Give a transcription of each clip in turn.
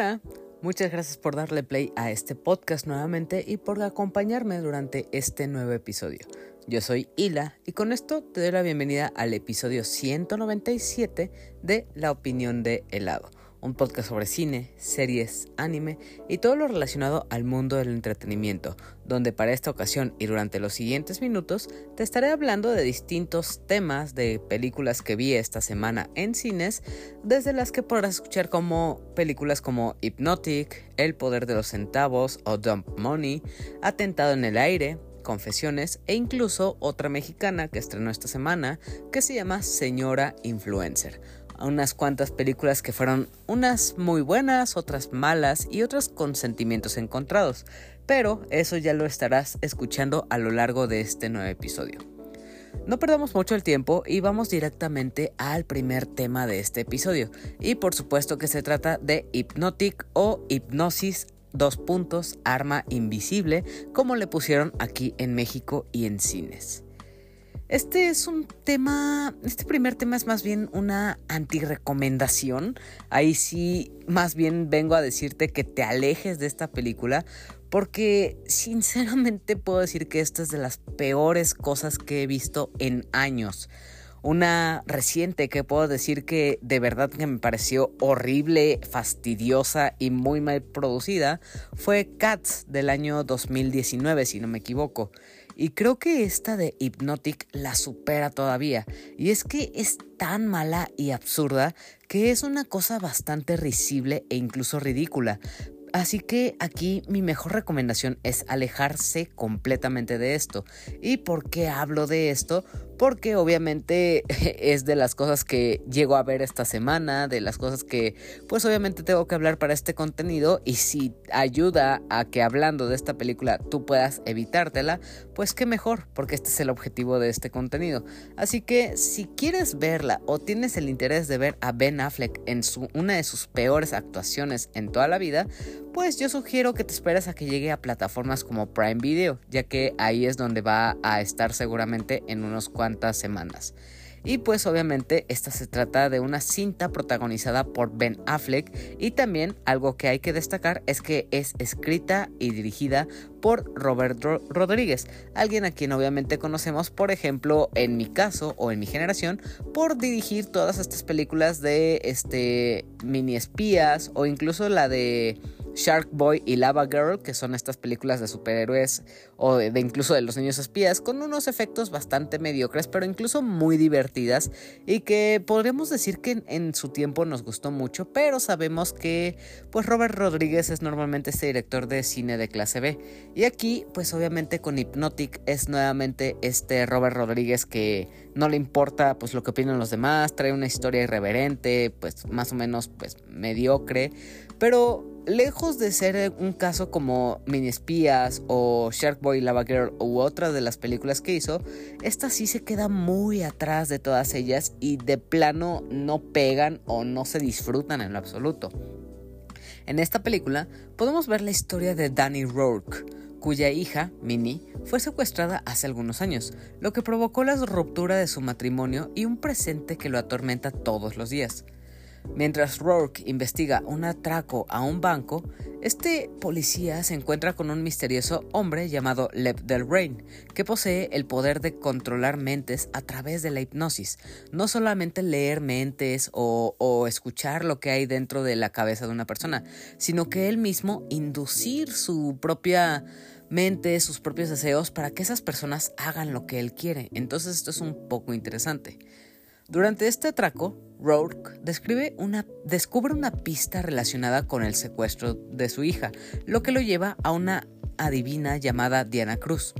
Hola, muchas gracias por darle play a este podcast nuevamente y por acompañarme durante este nuevo episodio. Yo soy Hila y con esto te doy la bienvenida al episodio 197 de La opinión de helado un podcast sobre cine, series, anime y todo lo relacionado al mundo del entretenimiento, donde para esta ocasión y durante los siguientes minutos te estaré hablando de distintos temas de películas que vi esta semana en cines, desde las que podrás escuchar como películas como Hypnotic, El poder de los centavos o Dump Money, Atentado en el aire, Confesiones e incluso otra mexicana que estrenó esta semana que se llama Señora Influencer unas cuantas películas que fueron unas muy buenas, otras malas y otras con sentimientos encontrados. Pero eso ya lo estarás escuchando a lo largo de este nuevo episodio. No perdamos mucho el tiempo y vamos directamente al primer tema de este episodio. Y por supuesto que se trata de Hypnotic o Hipnosis dos puntos, arma invisible, como le pusieron aquí en México y en cines. Este es un tema, este primer tema es más bien una antirecomendación. Ahí sí, más bien vengo a decirte que te alejes de esta película porque sinceramente puedo decir que esta es de las peores cosas que he visto en años. Una reciente que puedo decir que de verdad que me pareció horrible, fastidiosa y muy mal producida fue Cats del año 2019, si no me equivoco. Y creo que esta de Hypnotic la supera todavía. Y es que es tan mala y absurda que es una cosa bastante risible e incluso ridícula. Así que aquí mi mejor recomendación es alejarse completamente de esto. ¿Y por qué hablo de esto? porque obviamente es de las cosas que llego a ver esta semana, de las cosas que pues obviamente tengo que hablar para este contenido y si ayuda a que hablando de esta película tú puedas evitártela, pues qué mejor, porque este es el objetivo de este contenido. Así que si quieres verla o tienes el interés de ver a Ben Affleck en una de sus peores actuaciones en toda la vida, pues yo sugiero que te esperes a que llegue a plataformas como Prime Video, ya que ahí es donde va a estar seguramente en unos cuantos semanas. Y pues obviamente esta se trata de una cinta protagonizada por Ben Affleck y también algo que hay que destacar es que es escrita y dirigida por Roberto Rodríguez, alguien a quien obviamente conocemos por ejemplo en mi caso o en mi generación por dirigir todas estas películas de este mini espías o incluso la de Shark Boy y Lava Girl, que son estas películas de superhéroes o de, incluso de los niños espías, con unos efectos bastante mediocres, pero incluso muy divertidas y que podríamos decir que en, su tiempo nos gustó mucho, pero sabemos que pues Robert Rodríguez es normalmente este director de cine de clase B. Y aquí pues obviamente con Hypnotic es nuevamente este Robert Rodríguez que no le importa pues lo que opinan los demás, trae una historia irreverente, pues más o menos pues mediocre, pero lejos de ser un caso como Mini Espías o Shark Boy Lava Girl u otra de las películas que hizo, esta sí se queda muy atrás de todas ellas y de plano no pegan o no se disfrutan en lo absoluto. En esta película podemos ver la historia de Danny Rourke, cuya hija, Minnie, fue secuestrada hace algunos años, lo que provocó la ruptura de su matrimonio y un presente que lo atormenta todos los días. Mientras Rourke investiga un atraco a un banco, este policía se encuentra con un misterioso hombre llamado Lev Del Rain, que posee el poder de controlar mentes a través de la hipnosis. No solamente leer mentes o, o escuchar lo que hay dentro de la cabeza de una persona, sino que él mismo inducir su propia mente, sus propios deseos para que esas personas hagan lo que él quiere. Entonces esto es un poco interesante. Durante este atraco, Rourke descubre una pista relacionada con el secuestro de su hija, lo que lo lleva a una adivina llamada Diana Cruz.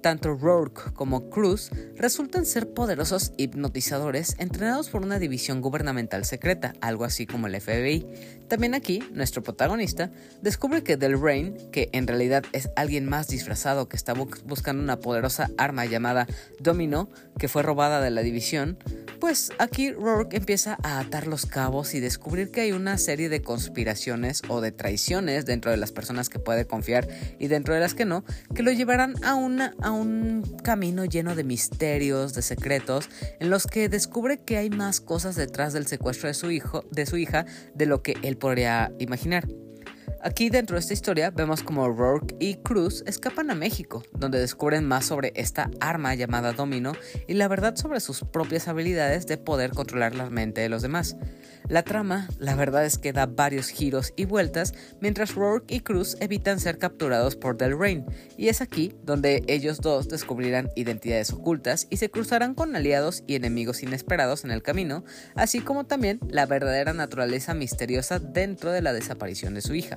Tanto Rourke como Cruz resultan ser poderosos hipnotizadores entrenados por una división gubernamental secreta, algo así como el FBI. También aquí, nuestro protagonista descubre que Del Rain, que en realidad es alguien más disfrazado que está buscando una poderosa arma llamada Domino, que fue robada de la división, pues aquí Rourke empieza a atar los cabos y descubrir que hay una serie de conspiraciones o de traiciones dentro de las personas que puede confiar y dentro de las que no, que lo llevarán a a un camino lleno de misterios, de secretos, en los que descubre que hay más cosas detrás del secuestro de su hijo, de su hija, de lo que él podría imaginar. Aquí dentro de esta historia vemos como Rourke y Cruz escapan a México, donde descubren más sobre esta arma llamada Domino y la verdad sobre sus propias habilidades de poder controlar la mente de los demás. La trama, la verdad es que da varios giros y vueltas mientras Rourke y Cruz evitan ser capturados por Del Rain, y es aquí donde ellos dos descubrirán identidades ocultas y se cruzarán con aliados y enemigos inesperados en el camino, así como también la verdadera naturaleza misteriosa dentro de la desaparición de su hija.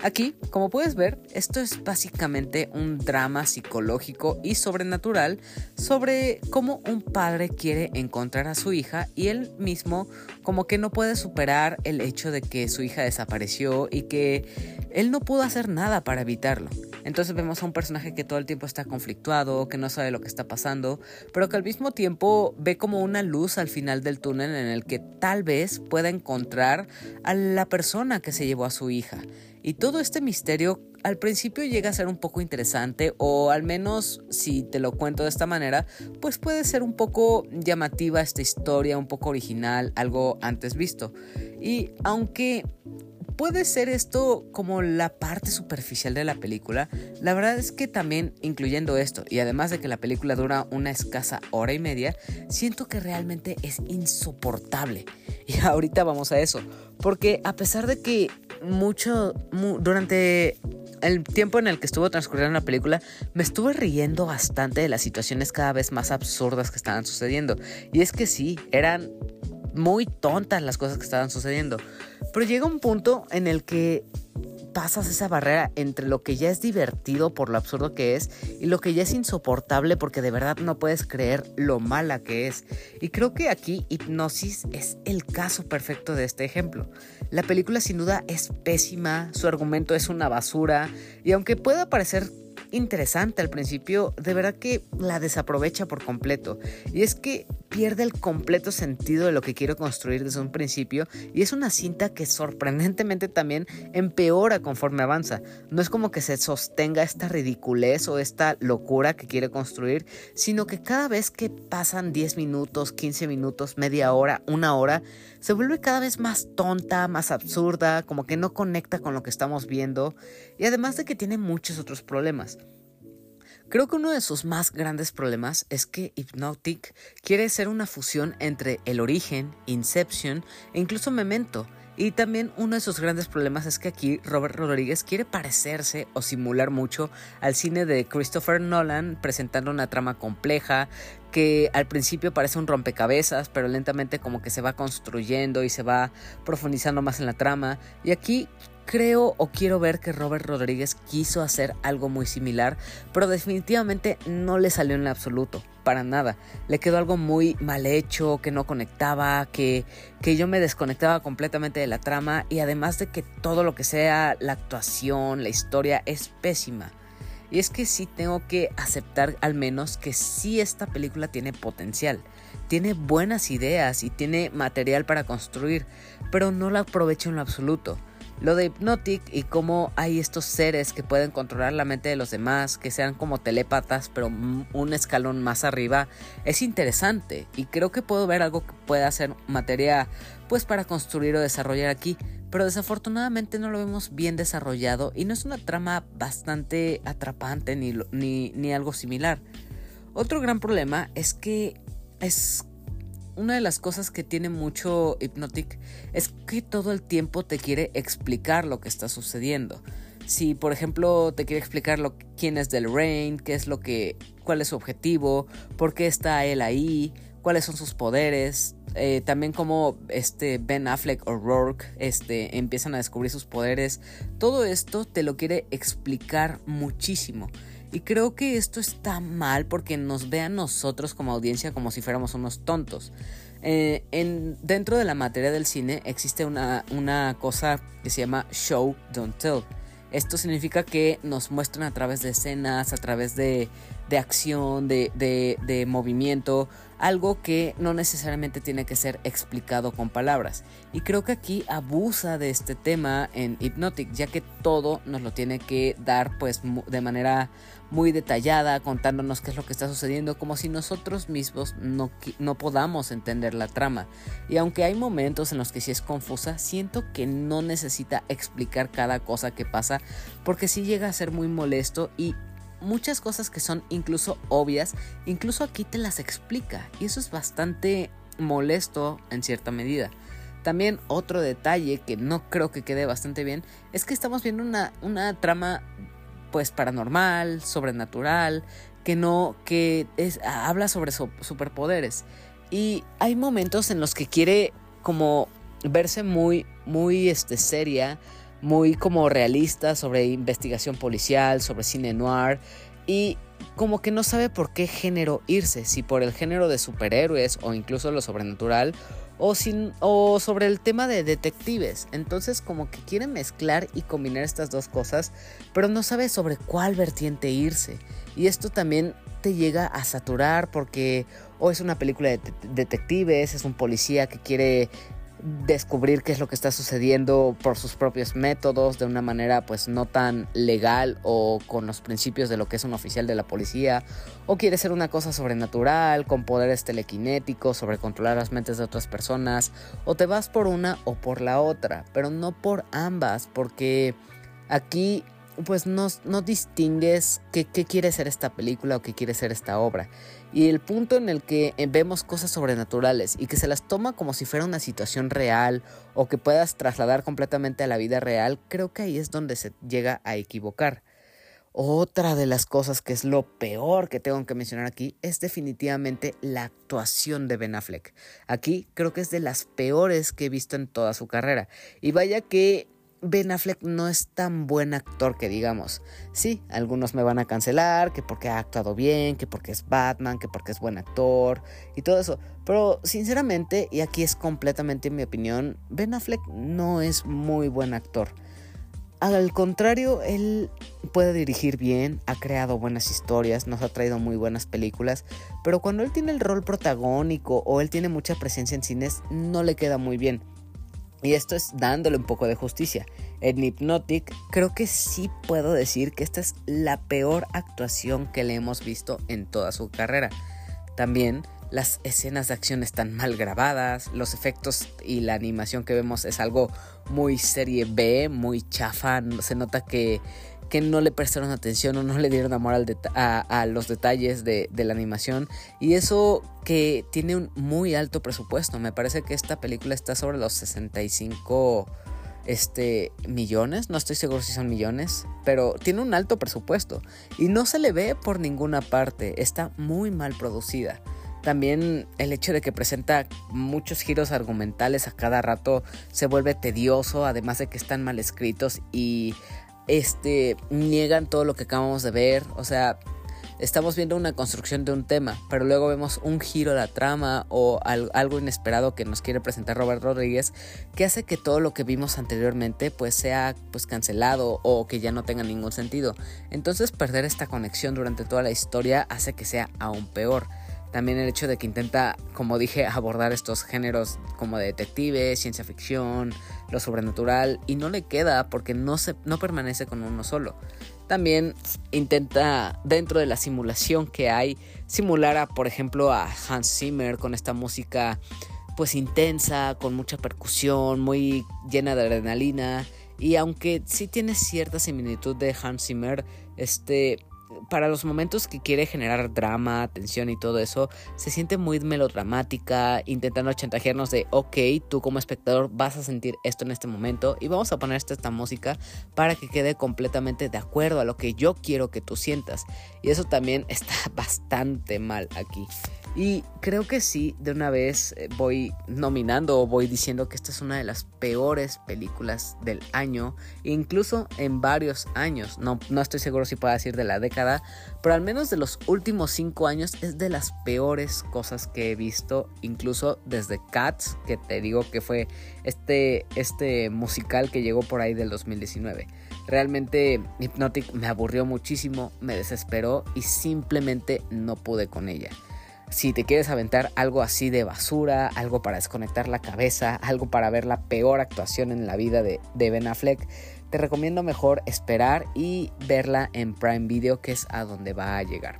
Aquí, como puedes ver, esto es básicamente un drama psicológico y sobrenatural sobre cómo un padre quiere encontrar a su hija y él mismo como que no puede superar el hecho de que su hija desapareció y que él no pudo hacer nada para evitarlo. Entonces vemos a un personaje que todo el tiempo está conflictuado, que no sabe lo que está pasando, pero que al mismo tiempo ve como una luz al final del túnel en el que tal vez pueda encontrar a la persona que se llevó a su hija. Y todo este misterio al principio llega a ser un poco interesante o al menos si te lo cuento de esta manera, pues puede ser un poco llamativa esta historia, un poco original, algo antes visto. Y aunque puede ser esto como la parte superficial de la película, la verdad es que también incluyendo esto y además de que la película dura una escasa hora y media, siento que realmente es insoportable. Y ahorita vamos a eso, porque a pesar de que mucho, durante el tiempo en el que estuvo transcurriendo la película, me estuve riendo bastante de las situaciones cada vez más absurdas que estaban sucediendo. Y es que sí, eran muy tontas las cosas que estaban sucediendo. Pero llega un punto en el que pasas esa barrera entre lo que ya es divertido por lo absurdo que es y lo que ya es insoportable porque de verdad no puedes creer lo mala que es. Y creo que aquí Hipnosis es el caso perfecto de este ejemplo. La película sin duda es pésima, su argumento es una basura y aunque pueda parecer interesante al principio, de verdad que la desaprovecha por completo. Y es que pierde el completo sentido de lo que quiero construir desde un principio y es una cinta que sorprendentemente también empeora conforme avanza. No es como que se sostenga esta ridiculez o esta locura que quiere construir, sino que cada vez que pasan 10 minutos, 15 minutos, media hora, una hora, se vuelve cada vez más tonta, más absurda, como que no conecta con lo que estamos viendo y además de que tiene muchos otros problemas. Creo que uno de sus más grandes problemas es que Hypnotic quiere ser una fusión entre El Origen, Inception e incluso Memento. Y también uno de sus grandes problemas es que aquí Robert Rodríguez quiere parecerse o simular mucho al cine de Christopher Nolan, presentando una trama compleja que al principio parece un rompecabezas, pero lentamente como que se va construyendo y se va profundizando más en la trama. Y aquí creo o quiero ver que Robert Rodríguez quiso hacer algo muy similar, pero definitivamente no le salió en absoluto, para nada. Le quedó algo muy mal hecho, que no conectaba, que, que yo me desconectaba completamente de la trama y además de que todo lo que sea la actuación, la historia es pésima. Y es que sí tengo que aceptar al menos que sí esta película tiene potencial, tiene buenas ideas y tiene material para construir, pero no la aprovecho en lo absoluto. Lo de Hypnotic y cómo hay estos seres que pueden controlar la mente de los demás, que sean como telépatas, pero un escalón más arriba, es interesante y creo que puedo ver algo que pueda ser materia pues para construir o desarrollar aquí, pero desafortunadamente no lo vemos bien desarrollado y no es una trama bastante atrapante ni, ni, ni algo similar. Otro gran problema es que es una de las cosas que tiene mucho Hypnotic es que todo el tiempo te quiere explicar lo que está sucediendo. Si, por ejemplo, te quiere explicar lo, quién es Del Rain, qué es lo que, cuál es su objetivo, por qué está él ahí, cuáles son sus poderes, eh, también como este Ben Affleck o Rourke este, empiezan a descubrir sus poderes, todo esto te lo quiere explicar muchísimo. Y creo que esto está mal porque nos ve a nosotros como audiencia como si fuéramos unos tontos. Eh, en, dentro de la materia del cine existe una, una cosa que se llama show, don't tell. Esto significa que nos muestran a través de escenas, a través de, de acción, de, de, de movimiento, algo que no necesariamente tiene que ser explicado con palabras. Y creo que aquí abusa de este tema en Hypnotic, ya que todo nos lo tiene que dar pues de manera muy detallada, contándonos qué es lo que está sucediendo, como si nosotros mismos no, no podamos entender la trama. Y aunque hay momentos en los que sí es confusa, siento que no necesita explicar cada cosa que pasa, porque sí llega a ser muy molesto y muchas cosas que son incluso obvias, incluso aquí te las explica. Y eso es bastante molesto en cierta medida. También otro detalle que no creo que quede bastante bien es que estamos viendo una, una trama pues paranormal, sobrenatural, que no, que es, habla sobre superpoderes. Y hay momentos en los que quiere como verse muy, muy este, seria, muy como realista sobre investigación policial, sobre cine noir y como que no sabe por qué género irse, si por el género de superhéroes o incluso lo sobrenatural o, sin, o sobre el tema de detectives. Entonces como que quiere mezclar y combinar estas dos cosas, pero no sabe sobre cuál vertiente irse. Y esto también te llega a saturar porque o es una película de detectives, es un policía que quiere descubrir qué es lo que está sucediendo por sus propios métodos de una manera pues no tan legal o con los principios de lo que es un oficial de la policía o quiere ser una cosa sobrenatural con poderes telequinéticos sobre controlar las mentes de otras personas o te vas por una o por la otra pero no por ambas porque aquí pues no, no distingues qué, qué quiere ser esta película o qué quiere ser esta obra y el punto en el que eh, vemos cosas sobrenaturales y que se las toma como si fuera una situación real o que puedas trasladar completamente a la vida real, creo que ahí es donde se llega a equivocar. Otra de las cosas que es lo peor que tengo que mencionar aquí es definitivamente la actuación de Ben Affleck. Aquí creo que es de las peores que he visto en toda su carrera. Y vaya que Ben Affleck no es tan buen actor que digamos. Sí, algunos me van a cancelar, que porque ha actuado bien, que porque es Batman, que porque es buen actor y todo eso. Pero sinceramente, y aquí es completamente mi opinión, Ben Affleck no es muy buen actor. Al contrario, él puede dirigir bien, ha creado buenas historias, nos ha traído muy buenas películas, pero cuando él tiene el rol protagónico o él tiene mucha presencia en cines, no le queda muy bien. Y esto es dándole un poco de justicia. En Hypnotic creo que sí puedo decir que esta es la peor actuación que le hemos visto en toda su carrera. También las escenas de acción están mal grabadas, los efectos y la animación que vemos es algo muy serie B, muy chafa, se nota que que no le prestaron atención o no le dieron amor al a, los detalles de, la animación. Y eso que tiene un muy alto presupuesto. Me parece que esta película está sobre los 65 este, millones. No estoy seguro si son millones. Pero tiene un alto presupuesto. Y no se le ve por ninguna parte. Está muy mal producida. También el hecho de que presenta muchos giros argumentales a cada rato se vuelve tedioso, además de que están mal escritos y este, niegan todo lo que acabamos de ver. O sea, estamos viendo una construcción de un tema, pero luego vemos un giro de la trama o algo inesperado que nos quiere presentar Robert Rodríguez que hace que todo lo que vimos anteriormente pues sea pues cancelado o que ya no tenga ningún sentido. Entonces perder esta conexión durante toda la historia hace que sea aún peor. También el hecho de que intenta, como dije, abordar estos géneros como de detective, ciencia ficción, lo sobrenatural, y no le queda porque no, se, no permanece con uno solo. También intenta, dentro de la simulación que hay, simular a, por ejemplo, a Hans Zimmer con esta música pues intensa, con mucha percusión, muy llena de adrenalina. Y aunque sí tiene cierta similitud de Hans Zimmer, este para los momentos que quiere generar drama, tensión y todo eso, se siente muy melodramática, intentando chantajearnos de, ok, tú como espectador vas a sentir esto en este momento y vamos a poner esta, esta música para que quede completamente de acuerdo a lo que yo quiero que tú sientas. Y eso también está bastante mal aquí. Y creo que sí, de una vez eh, voy nominando o voy diciendo que esta es una de las peores películas del año, incluso en varios años. No, no estoy seguro si puedo decir de la década, pero al menos de los últimos cinco años es de las peores cosas que he visto, incluso desde Cats, que te digo que fue este, este musical que llegó por ahí del 2019. Realmente Hypnotic me aburrió muchísimo, me desesperó y simplemente no pude con ella. Si te quieres aventar algo así de basura, algo para desconectar la cabeza, algo para ver la peor actuación en la vida de, Ben Affleck, te recomiendo mejor esperar y verla en Prime Video, que es a donde va a llegar.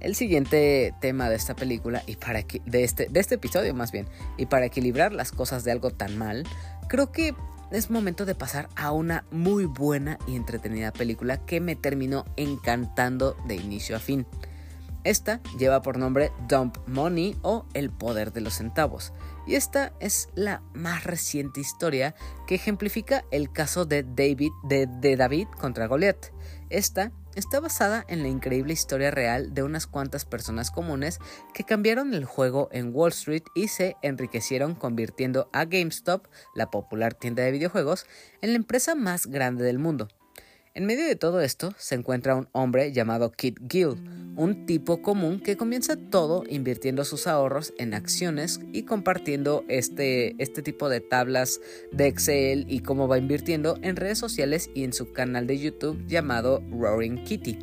El siguiente tema de esta película y para de este, de este episodio más bien, y para equilibrar las cosas de algo tan mal, creo que es momento de pasar a una muy buena y entretenida película que me terminó encantando de inicio a fin. Esta lleva por nombre Dump Money o El Poder de los Centavos, y esta es la más reciente historia que ejemplifica el caso de David, de, David contra Goliath. Esta está basada en la increíble historia real de unas cuantas personas comunes que cambiaron el juego en Wall Street y se enriquecieron convirtiendo a GameStop, la popular tienda de videojuegos, en la empresa más grande del mundo. En medio de todo esto se encuentra un hombre llamado Kit Gill, un tipo común que comienza todo invirtiendo sus ahorros en acciones y compartiendo este, este tipo de tablas de Excel y cómo va invirtiendo en redes sociales y en su canal de YouTube llamado Roaring Kitty.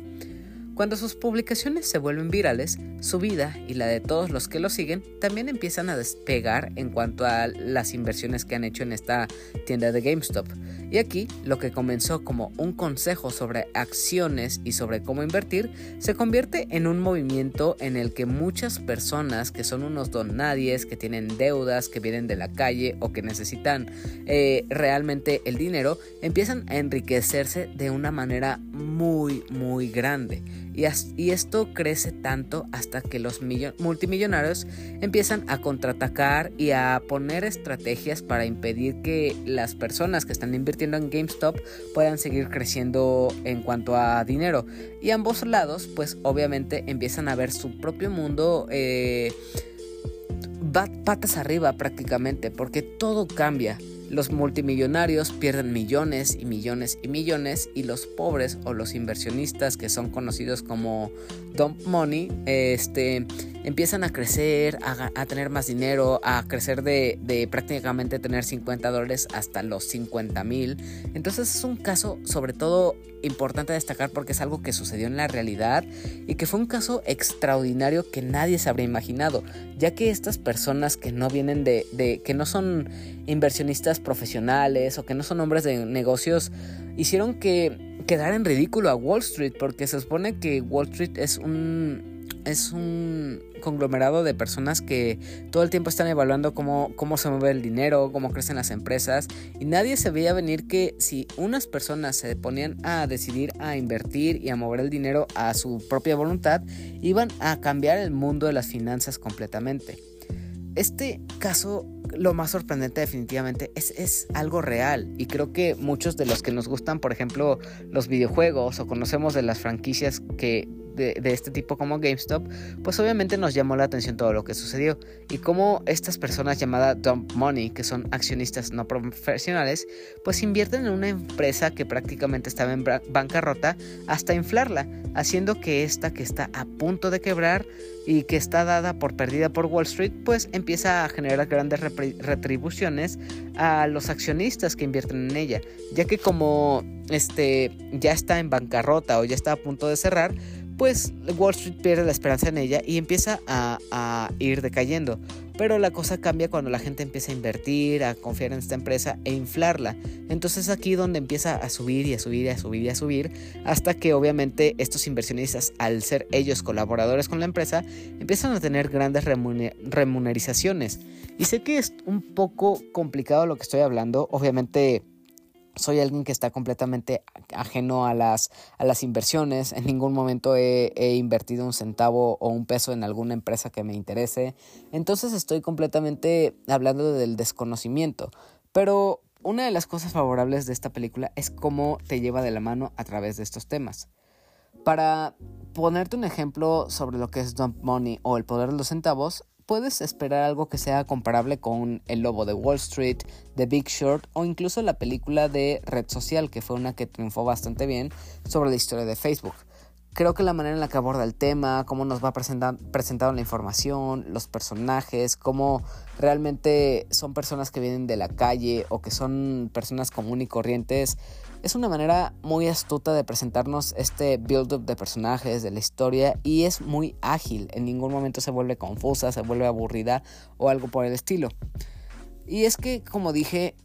Cuando sus publicaciones se vuelven virales, su vida y la de todos los que lo siguen también empiezan a despegar en cuanto a las inversiones que han hecho en esta tienda de GameStop. Y aquí, lo que comenzó como un consejo sobre acciones y sobre cómo invertir, se convierte en un movimiento en el que muchas personas que son unos donadies, que tienen deudas, que vienen de la calle o que necesitan eh, realmente el dinero, empiezan a enriquecerse de una manera muy, muy grande. Y, esto crece tanto hasta que los multimillonarios empiezan a contraatacar y a poner estrategias para impedir que las personas que están invirtiendo en GameStop puedan seguir creciendo en cuanto a dinero. Y ambos lados, pues obviamente empiezan a ver su propio mundo. Eh, patas arriba prácticamente, porque todo cambia. Los multimillonarios pierden millones y millones y millones y los pobres o los inversionistas que son conocidos como dump money este, empiezan a crecer, a, tener más dinero, a crecer de, prácticamente tener 50 dólares hasta los 50 mil. Entonces es un caso sobre todo importante destacar porque es algo que sucedió en la realidad y que fue un caso extraordinario que nadie se habría imaginado, ya que estas personas que no vienen de que no son inversionistas profesionales o que no son hombres de negocios hicieron que quedara en ridículo a Wall Street porque se supone que Wall Street es un es un conglomerado de personas que todo el tiempo están evaluando cómo, cómo se mueve el dinero, cómo crecen las empresas y nadie se veía venir que si unas personas se ponían a decidir a invertir y a mover el dinero a su propia voluntad, iban a cambiar el mundo de las finanzas completamente. Este caso, lo más sorprendente definitivamente, es, es, algo real. Y creo que muchos de los que nos gustan, por ejemplo, los videojuegos o conocemos de las franquicias que de, este tipo como GameStop, pues obviamente nos llamó la atención todo lo que sucedió. Y cómo estas personas llamadas Dump Money, que son accionistas no profesionales, pues invierten en una empresa que prácticamente estaba en bancarrota hasta inflarla, haciendo que esta que está a punto de quebrar y que está dada por perdida por Wall Street, pues empieza a generar grandes retribuciones a los accionistas que invierten en ella, ya que como este ya está en bancarrota o ya está a punto de cerrar, pues Wall Street pierde la esperanza en ella y empieza a, ir decayendo. Pero la cosa cambia cuando la gente empieza a invertir, a confiar en esta empresa e inflarla. Entonces aquí donde empieza a subir y a subir y a subir y a subir, hasta que obviamente estos inversionistas, al ser ellos colaboradores con la empresa, empiezan a tener grandes remunerizaciones. Y sé que es un poco complicado lo que estoy hablando, obviamente soy alguien que está completamente ajeno a las, a las inversiones. En ningún momento he, he, invertido un centavo o un peso en alguna empresa que me interese. Entonces estoy completamente hablando del desconocimiento. Pero una de las cosas favorables de esta película es cómo te lleva de la mano a través de estos temas. Para ponerte un ejemplo sobre lo que es Dump Money o el poder de los centavos, puedes esperar algo que sea comparable con El Lobo de Wall Street, The Big Short o incluso la película de Red Social, que fue una que triunfó bastante bien sobre la historia de Facebook. Creo que la manera en la que aborda el tema, cómo nos va presentando la información, los personajes, cómo realmente son personas que vienen de la calle o que son personas comunes y corrientes, es una manera muy astuta de presentarnos este build-up de personajes, de la historia, y es muy ágil. En ningún momento se vuelve confusa, se vuelve aburrida o algo por el estilo. Y es que, como dije,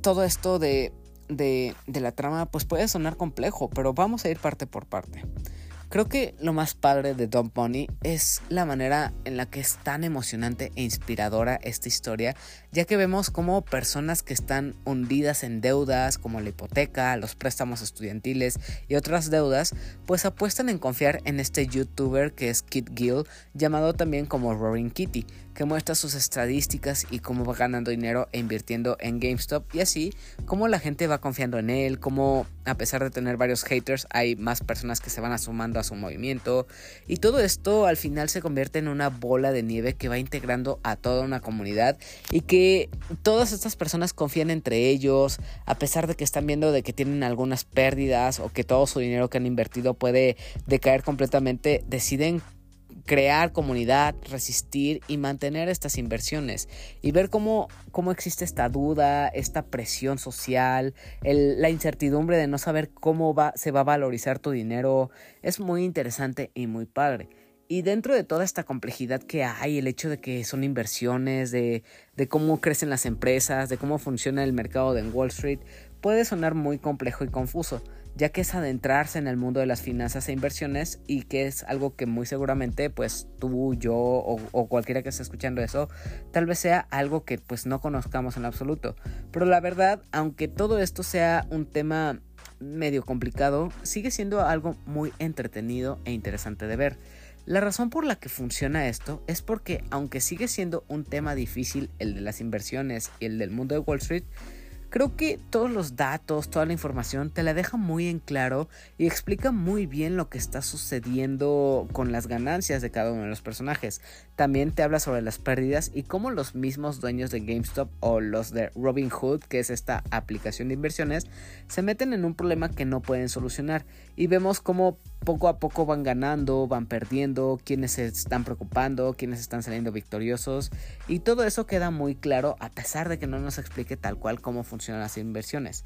todo esto de, de, la trama pues puede sonar complejo, pero vamos a ir parte por parte. Creo que lo más padre de Dump Money es la manera en la que es tan emocionante e inspiradora esta historia, ya que vemos como personas que están hundidas en deudas como la hipoteca, los préstamos estudiantiles y otras deudas, pues apuestan en confiar en este youtuber que es Kit Gill, llamado también como Roaring Kitty, que muestra sus estadísticas y cómo va ganando dinero e invirtiendo en GameStop y así cómo la gente va confiando en él, cómo a pesar de tener varios haters hay más personas que se van sumando a su movimiento y todo esto al final se convierte en una bola de nieve que va integrando a toda una comunidad y que todas estas personas confían entre ellos a pesar de que están viendo de que tienen algunas pérdidas o que todo su dinero que han invertido puede decaer completamente, deciden crear comunidad, resistir y mantener estas inversiones y ver cómo, cómo existe esta duda, esta presión social, la incertidumbre de no saber cómo va, se va a valorizar tu dinero, es muy interesante y muy padre. Y dentro de toda esta complejidad que hay, el hecho de que son inversiones, de, cómo crecen las empresas, de cómo funciona el mercado de Wall Street, puede sonar muy complejo y confuso ya que es adentrarse en el mundo de las finanzas e inversiones y que es algo que muy seguramente pues tú, yo o, cualquiera que esté escuchando eso tal vez sea algo que pues no conozcamos en absoluto. Pero la verdad, aunque todo esto sea un tema medio complicado, sigue siendo algo muy entretenido e interesante de ver. La razón por la que funciona esto es porque aunque sigue siendo un tema difícil el de las inversiones y el del mundo de Wall Street, Creo que todos los datos, toda la información te la deja muy en claro y explica muy bien lo que está sucediendo con las ganancias de cada uno de los personajes. También te habla sobre las pérdidas y cómo los mismos dueños de GameStop o los de Robinhood, que es esta aplicación de inversiones, se meten en un problema que no pueden solucionar. Y vemos cómo poco a poco van ganando, van perdiendo, quienes se están preocupando, quienes están saliendo victoriosos. Y todo eso queda muy claro a pesar de que no nos explique tal cual cómo funcionan las inversiones.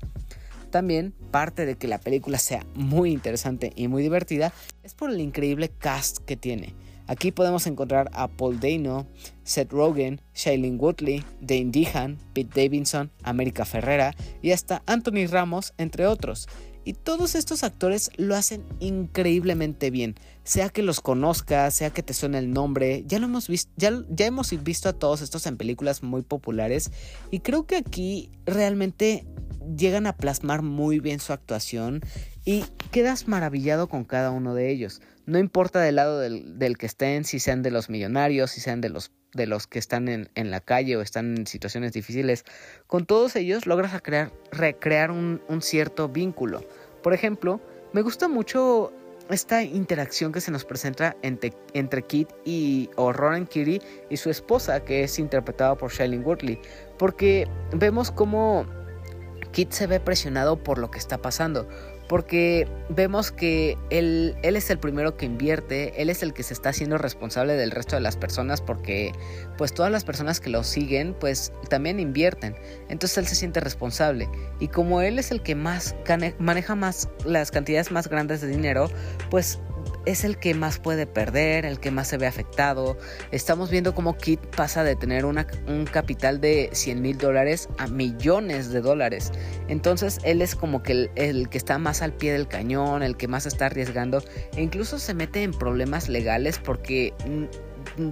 También parte de que la película sea muy interesante y muy divertida es por el increíble cast que tiene. Aquí podemos encontrar a Paul Dano, Seth Rogen, Shailene Woodley, Dane Dehan, Pete Davidson, América Ferrera y hasta Anthony Ramos, entre otros. Y todos estos actores lo hacen increíblemente bien. Sea que los conozcas, sea que te suene el nombre, ya lo hemos visto, ya, ya hemos visto a todos estos en películas muy populares. Y creo que aquí realmente llegan a plasmar muy bien su actuación y quedas maravillado con cada uno de ellos. No importa del lado del, que estén, si sean de los millonarios, si sean de los de los que están en, la calle o están en situaciones difíciles, con todos ellos logras crear, recrear un, cierto vínculo. Por ejemplo, me gusta mucho esta interacción que se nos presenta entre, entre Kit y o Ronan Kitty y su esposa, que es interpretada por Shailene Woodley, porque vemos cómo Kit se ve presionado por lo que está pasando porque vemos que él, él, es el primero que invierte, él es el que se está haciendo responsable del resto de las personas porque pues todas las personas que lo siguen pues también invierten, entonces él se siente responsable. Y como él es el que más maneja más las cantidades más grandes de dinero pues es el que más puede perder, el que más se ve afectado. Estamos viendo cómo Kit pasa de tener un capital de 100 mil dólares a millones de dólares. Entonces él es como que el, que está más al pie del cañón, el que más está arriesgando e incluso se mete en problemas legales porque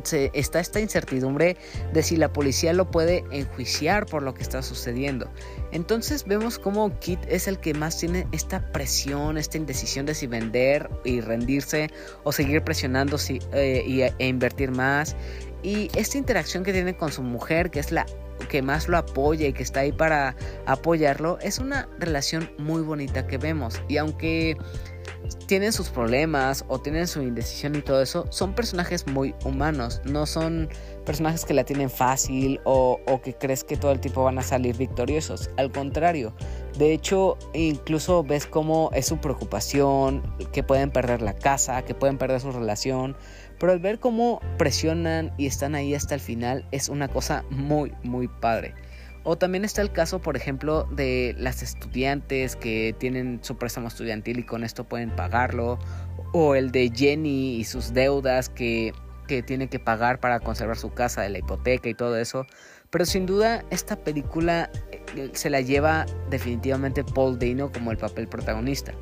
se, está esta incertidumbre de si la policía lo puede enjuiciar por lo que está sucediendo. Entonces vemos como Kit es el que más tiene esta presión, esta indecisión de si vender y rendirse o seguir presionando si, eh, y, e invertir más. Y esta interacción que tiene con su mujer, que es la que más lo apoya y que está ahí para apoyarlo, es una relación muy bonita que vemos. Y aunque tienen sus problemas o tienen su indecisión y todo eso, son personajes muy humanos, no son personajes que la tienen fácil o, que crees que todo el tiempo van a salir victoriosos, al contrario, de hecho incluso ves cómo es su preocupación, que pueden perder la casa, que pueden perder su relación, pero al ver cómo presionan y están ahí hasta el final es una cosa muy muy padre. O también está el caso, por ejemplo, de las estudiantes que tienen su préstamo estudiantil y con esto pueden pagarlo. O el de Jenny y sus deudas que, que tiene que pagar para conservar su casa de la hipoteca y todo eso. Pero sin duda esta película eh, se la lleva definitivamente Paul Dano como el papel protagonista.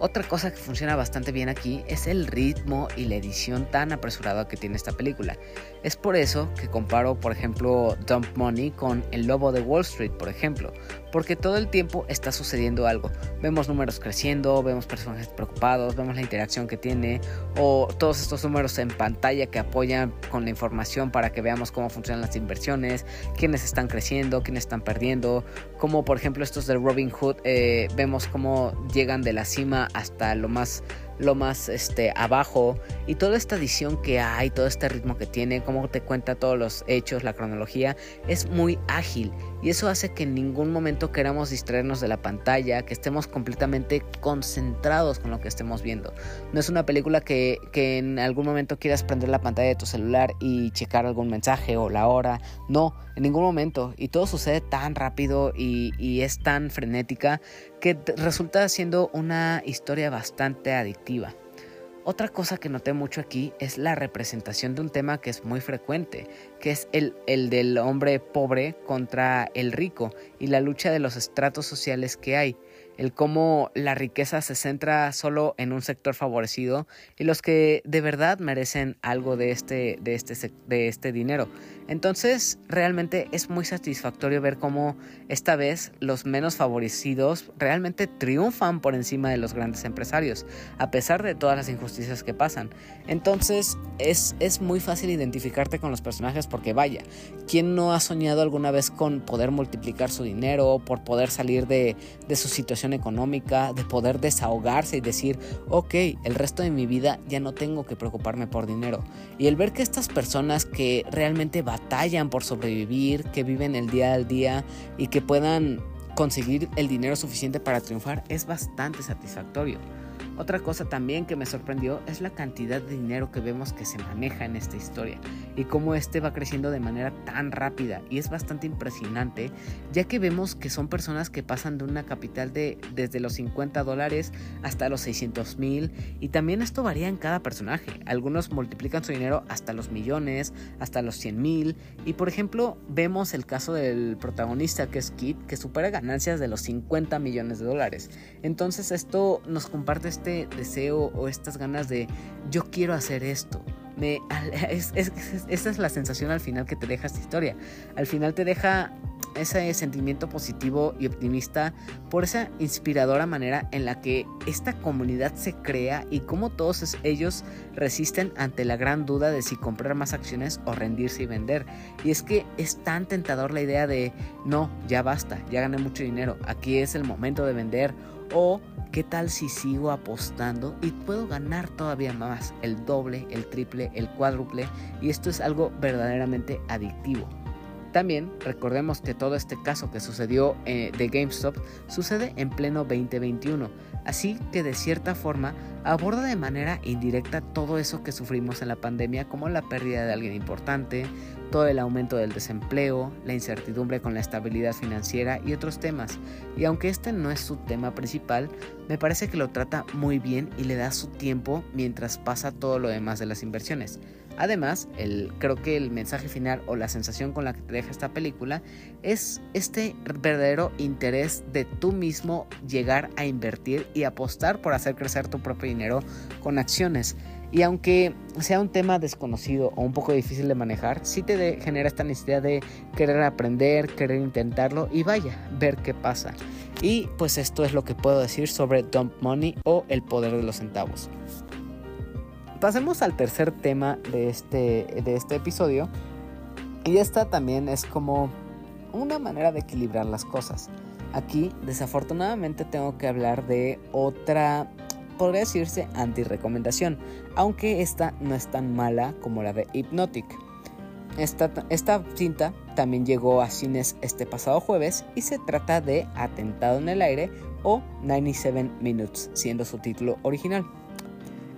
Otra cosa que funciona bastante bien aquí es el ritmo y la edición tan apresurada que tiene esta película. Es por eso que comparo, por ejemplo, Dump Money con El Lobo de Wall Street, por ejemplo, porque todo el tiempo está sucediendo algo. Vemos números creciendo, vemos personajes preocupados, vemos la interacción que tiene, o todos estos números en pantalla que apoyan con la información para que veamos cómo funcionan las inversiones, quiénes están creciendo, quiénes están perdiendo, como por ejemplo estos de Robin Hood, eh, vemos cómo llegan de la cima hasta lo más lo más este, abajo y toda esta edición que hay, todo este ritmo que tiene, cómo te cuenta todos los hechos, la cronología, es muy ágil y eso hace que en ningún momento queramos distraernos de la pantalla, que estemos completamente concentrados con lo que estemos viendo. No es una película que, que en algún momento quieras prender la pantalla de tu celular y checar algún mensaje o la hora, no, en ningún momento y todo sucede tan rápido y, y es tan frenética que resulta siendo una historia bastante adictiva. Otra cosa que noté mucho aquí es la representación de un tema que es muy frecuente, que es el, el, del hombre pobre contra el rico y la lucha de los estratos sociales que hay, el cómo la riqueza se centra solo en un sector favorecido y los que de verdad merecen algo de este, de este, de este dinero. Entonces, realmente es muy satisfactorio ver cómo esta vez los menos favorecidos realmente triunfan por encima de los grandes empresarios, a pesar de todas las injusticias que pasan. Entonces, es, es muy fácil identificarte con los personajes porque vaya, ¿quién no ha soñado alguna vez con poder multiplicar su dinero, por poder salir de, de su situación económica, de poder desahogarse y decir, ok, el resto de mi vida ya no tengo que preocuparme por dinero? Y el ver que estas personas que realmente van batallan por sobrevivir, que viven el día al día y que puedan conseguir el dinero suficiente para triunfar es bastante satisfactorio. Otra cosa también que me sorprendió es la cantidad de dinero que vemos que se maneja en esta historia y cómo este va creciendo de manera tan rápida y es bastante impresionante ya que vemos que son personas que pasan de una capital de desde los 50 dólares hasta los 600 mil y también esto varía en cada personaje. Algunos multiplican su dinero hasta los millones, hasta los 100 mil y por ejemplo vemos el caso del protagonista que es Kit que supera ganancias de los 50 millones de dólares. Entonces esto nos comparte este deseo o estas ganas de yo quiero hacer esto. Me, esa es la sensación al final que te deja esta historia. Al final te deja ese sentimiento positivo y optimista por esa inspiradora manera en la que esta comunidad se crea y cómo todos ellos resisten ante la gran duda de si comprar más acciones o rendirse y vender. Y es que es tan tentador la idea de no, ya basta, ya gané mucho dinero, aquí es el momento de vender o ¿Qué tal si sigo apostando y puedo ganar todavía más? El doble, el triple, el cuádruple. Y esto es algo verdaderamente adictivo. También recordemos que todo este caso que sucedió eh, de GameStop sucede en pleno 2021, así que de cierta forma aborda de manera indirecta todo eso que sufrimos en la pandemia como la pérdida de alguien importante, todo el aumento del desempleo, la incertidumbre con la estabilidad financiera y otros temas. Y aunque este no es su tema principal, me parece que lo trata muy bien y le da su tiempo mientras pasa todo lo demás de las inversiones. Además, el, creo que el mensaje final o la sensación con la que te deja esta película es este verdadero interés de tú mismo llegar a invertir y apostar por hacer crecer tu propio dinero con acciones. Y aunque sea un tema desconocido o un poco difícil de manejar, sí te genera esta necesidad de querer aprender, querer intentarlo y vaya, ver qué pasa. Y pues esto es lo que puedo decir sobre Dump Money o el poder de los centavos pasemos al tercer tema de este, de este episodio. Y esta también es como una manera de equilibrar las cosas. Aquí, desafortunadamente, tengo que hablar de otra, podría decirse, anti-recomendación, aunque esta no es tan mala como la de Hypnotic. Esta, esta, cinta también llegó a cines este pasado jueves y se trata de Atentado en el Aire o 97 Minutes, siendo su título original.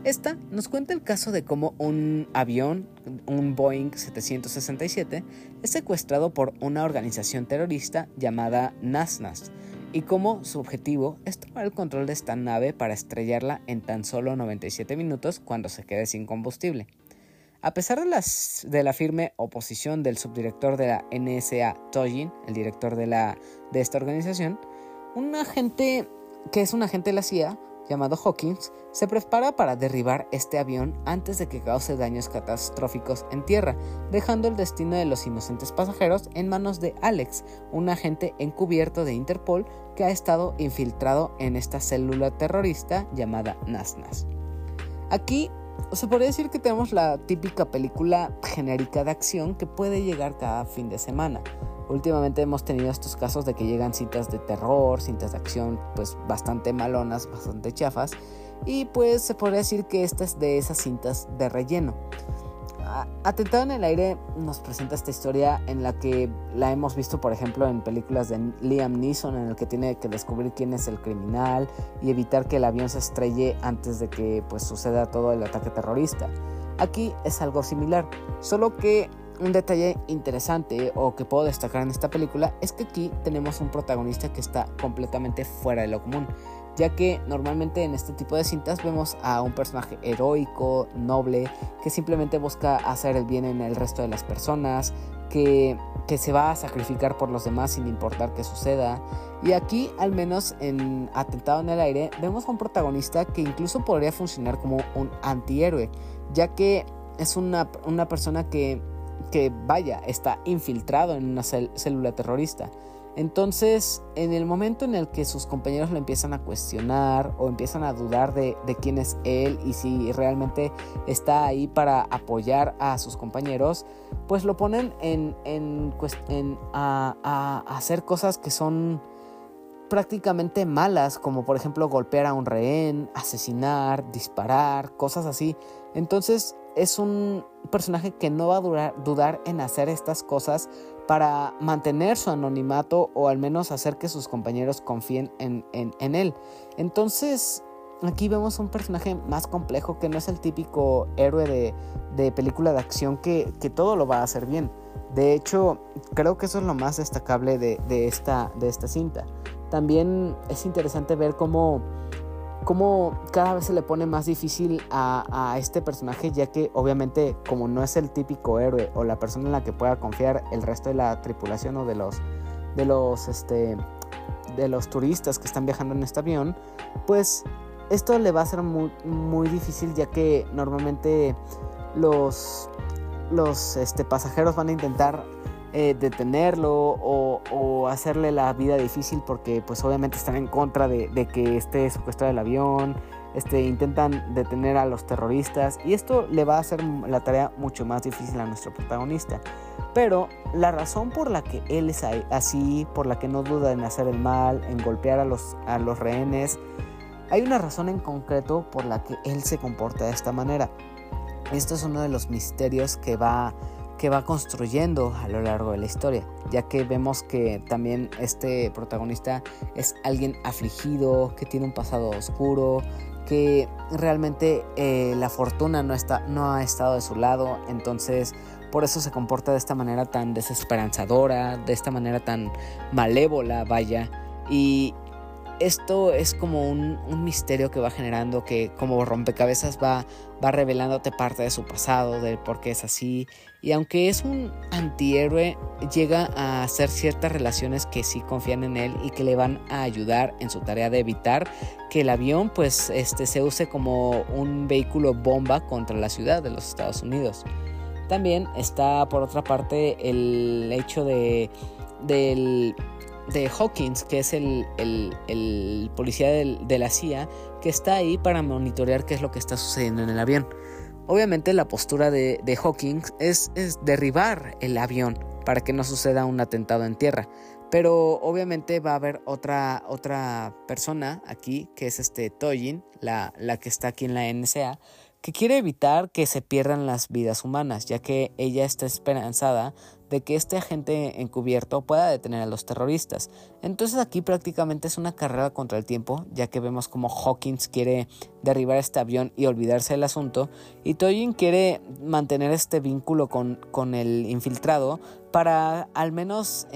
Esta nos cuenta el caso de cómo un avión, un Boeing 767, es secuestrado por una organización terrorista llamada NASNAS y cómo su objetivo es tomar el control de esta nave para estrellarla en tan solo 97 minutos cuando se quede sin combustible. A pesar de, la firme oposición del subdirector de la NSA, Tojin, el director de, de esta organización, un agente que es un agente de la CIA llamado Hawkins, se prepara para derribar este avión antes de que cause daños catastróficos en tierra, dejando el destino de los inocentes pasajeros en manos de Alex, un agente encubierto de Interpol que ha estado infiltrado en esta célula terrorista llamada NASNAS. Aquí se podría decir que tenemos la típica película genérica de acción que puede llegar cada fin de semana. Últimamente hemos tenido estos casos de que llegan cintas de terror, cintas de acción pues bastante malonas, bastante chafas y pues se podría decir que esta es de esas cintas de relleno. Atentado en el aire nos presenta esta historia en la que la hemos visto por ejemplo en películas de Liam Neeson en el que tiene que descubrir quién es el criminal y evitar que el avión se estrelle antes de que pues suceda todo el ataque terrorista. Aquí es algo similar, solo que un detalle interesante o que puedo destacar en esta película es que aquí tenemos un protagonista que está completamente fuera de lo común, ya que normalmente en este tipo de cintas vemos a un personaje heroico, noble, que simplemente busca hacer el bien en el resto de las personas, que, que se va a sacrificar por los demás sin importar qué suceda. Y aquí, al menos en Atentado en el Aire, vemos a un protagonista que incluso podría funcionar como un antihéroe, ya que es una, una persona que que vaya, está infiltrado en una célula terrorista. Entonces, en el momento en el que sus compañeros lo empiezan a cuestionar o empiezan a dudar de, quién es él y si realmente está ahí para apoyar a sus compañeros, pues lo ponen en, en, a, a hacer cosas que son prácticamente malas, como por ejemplo golpear a un rehén, asesinar, disparar, cosas así. Entonces, es un personaje que no va a dudar en hacer estas cosas para mantener su anonimato o al menos hacer que sus compañeros confíen en, él. Entonces, aquí vemos un personaje más complejo que no es el típico héroe de, película de acción que, todo lo va a hacer bien. De hecho, creo que eso es lo más destacable de, esta, de esta cinta. También es interesante ver cómo cómo cada vez se le pone más difícil a, este personaje, ya que obviamente como no es el típico héroe o la persona en la que pueda confiar el resto de la tripulación o de los de los este de los turistas que están viajando en este avión, pues esto le va a ser muy, muy difícil ya que normalmente los los este, pasajeros van a intentar eh, detenerlo o, hacerle la vida difícil porque pues obviamente están en contra de, que esté secuestrado el avión, este, intentan detener a los terroristas y esto le va a hacer la tarea mucho más difícil a nuestro protagonista. Pero la razón por la que él es así, por la que no duda en hacer el mal, en golpear a los, a los rehenes, hay una razón en concreto por la que él se comporta de esta manera. Esto es uno de los misterios que va que va construyendo a lo largo de la historia, ya que vemos que también este protagonista es alguien afligido, que tiene un pasado oscuro, que realmente eh, la fortuna no, está, no ha estado de su lado, entonces por eso se comporta de esta manera tan desesperanzadora, de esta manera tan malévola, vaya, y, esto es como un, misterio que va generando, que como rompecabezas va, va revelándote parte de su pasado, de por qué es así. Y aunque es un antihéroe, llega a hacer ciertas relaciones que sí confían en él y que le van a ayudar en su tarea de evitar que el avión pues este, se use como un vehículo bomba contra la ciudad de los Estados Unidos. También está por otra parte el hecho de del de Hawkins, que es el, policía de la CIA, que está ahí para monitorear qué es lo que está sucediendo en el avión. Obviamente la postura de, de Hawkins es, derribar el avión para que no suceda un atentado en tierra. Pero obviamente va a haber otra, otra persona aquí, que es este Tojin, la, la que está aquí en la NSA, que quiere evitar que se pierdan las vidas humanas, ya que ella está esperanzada de que este agente encubierto pueda detener a los terroristas. Entonces aquí prácticamente es una carrera contra el tiempo, ya que vemos como Hawkins quiere derribar este avión y olvidarse del asunto, y Tojin quiere mantener este vínculo con, con el infiltrado para al menos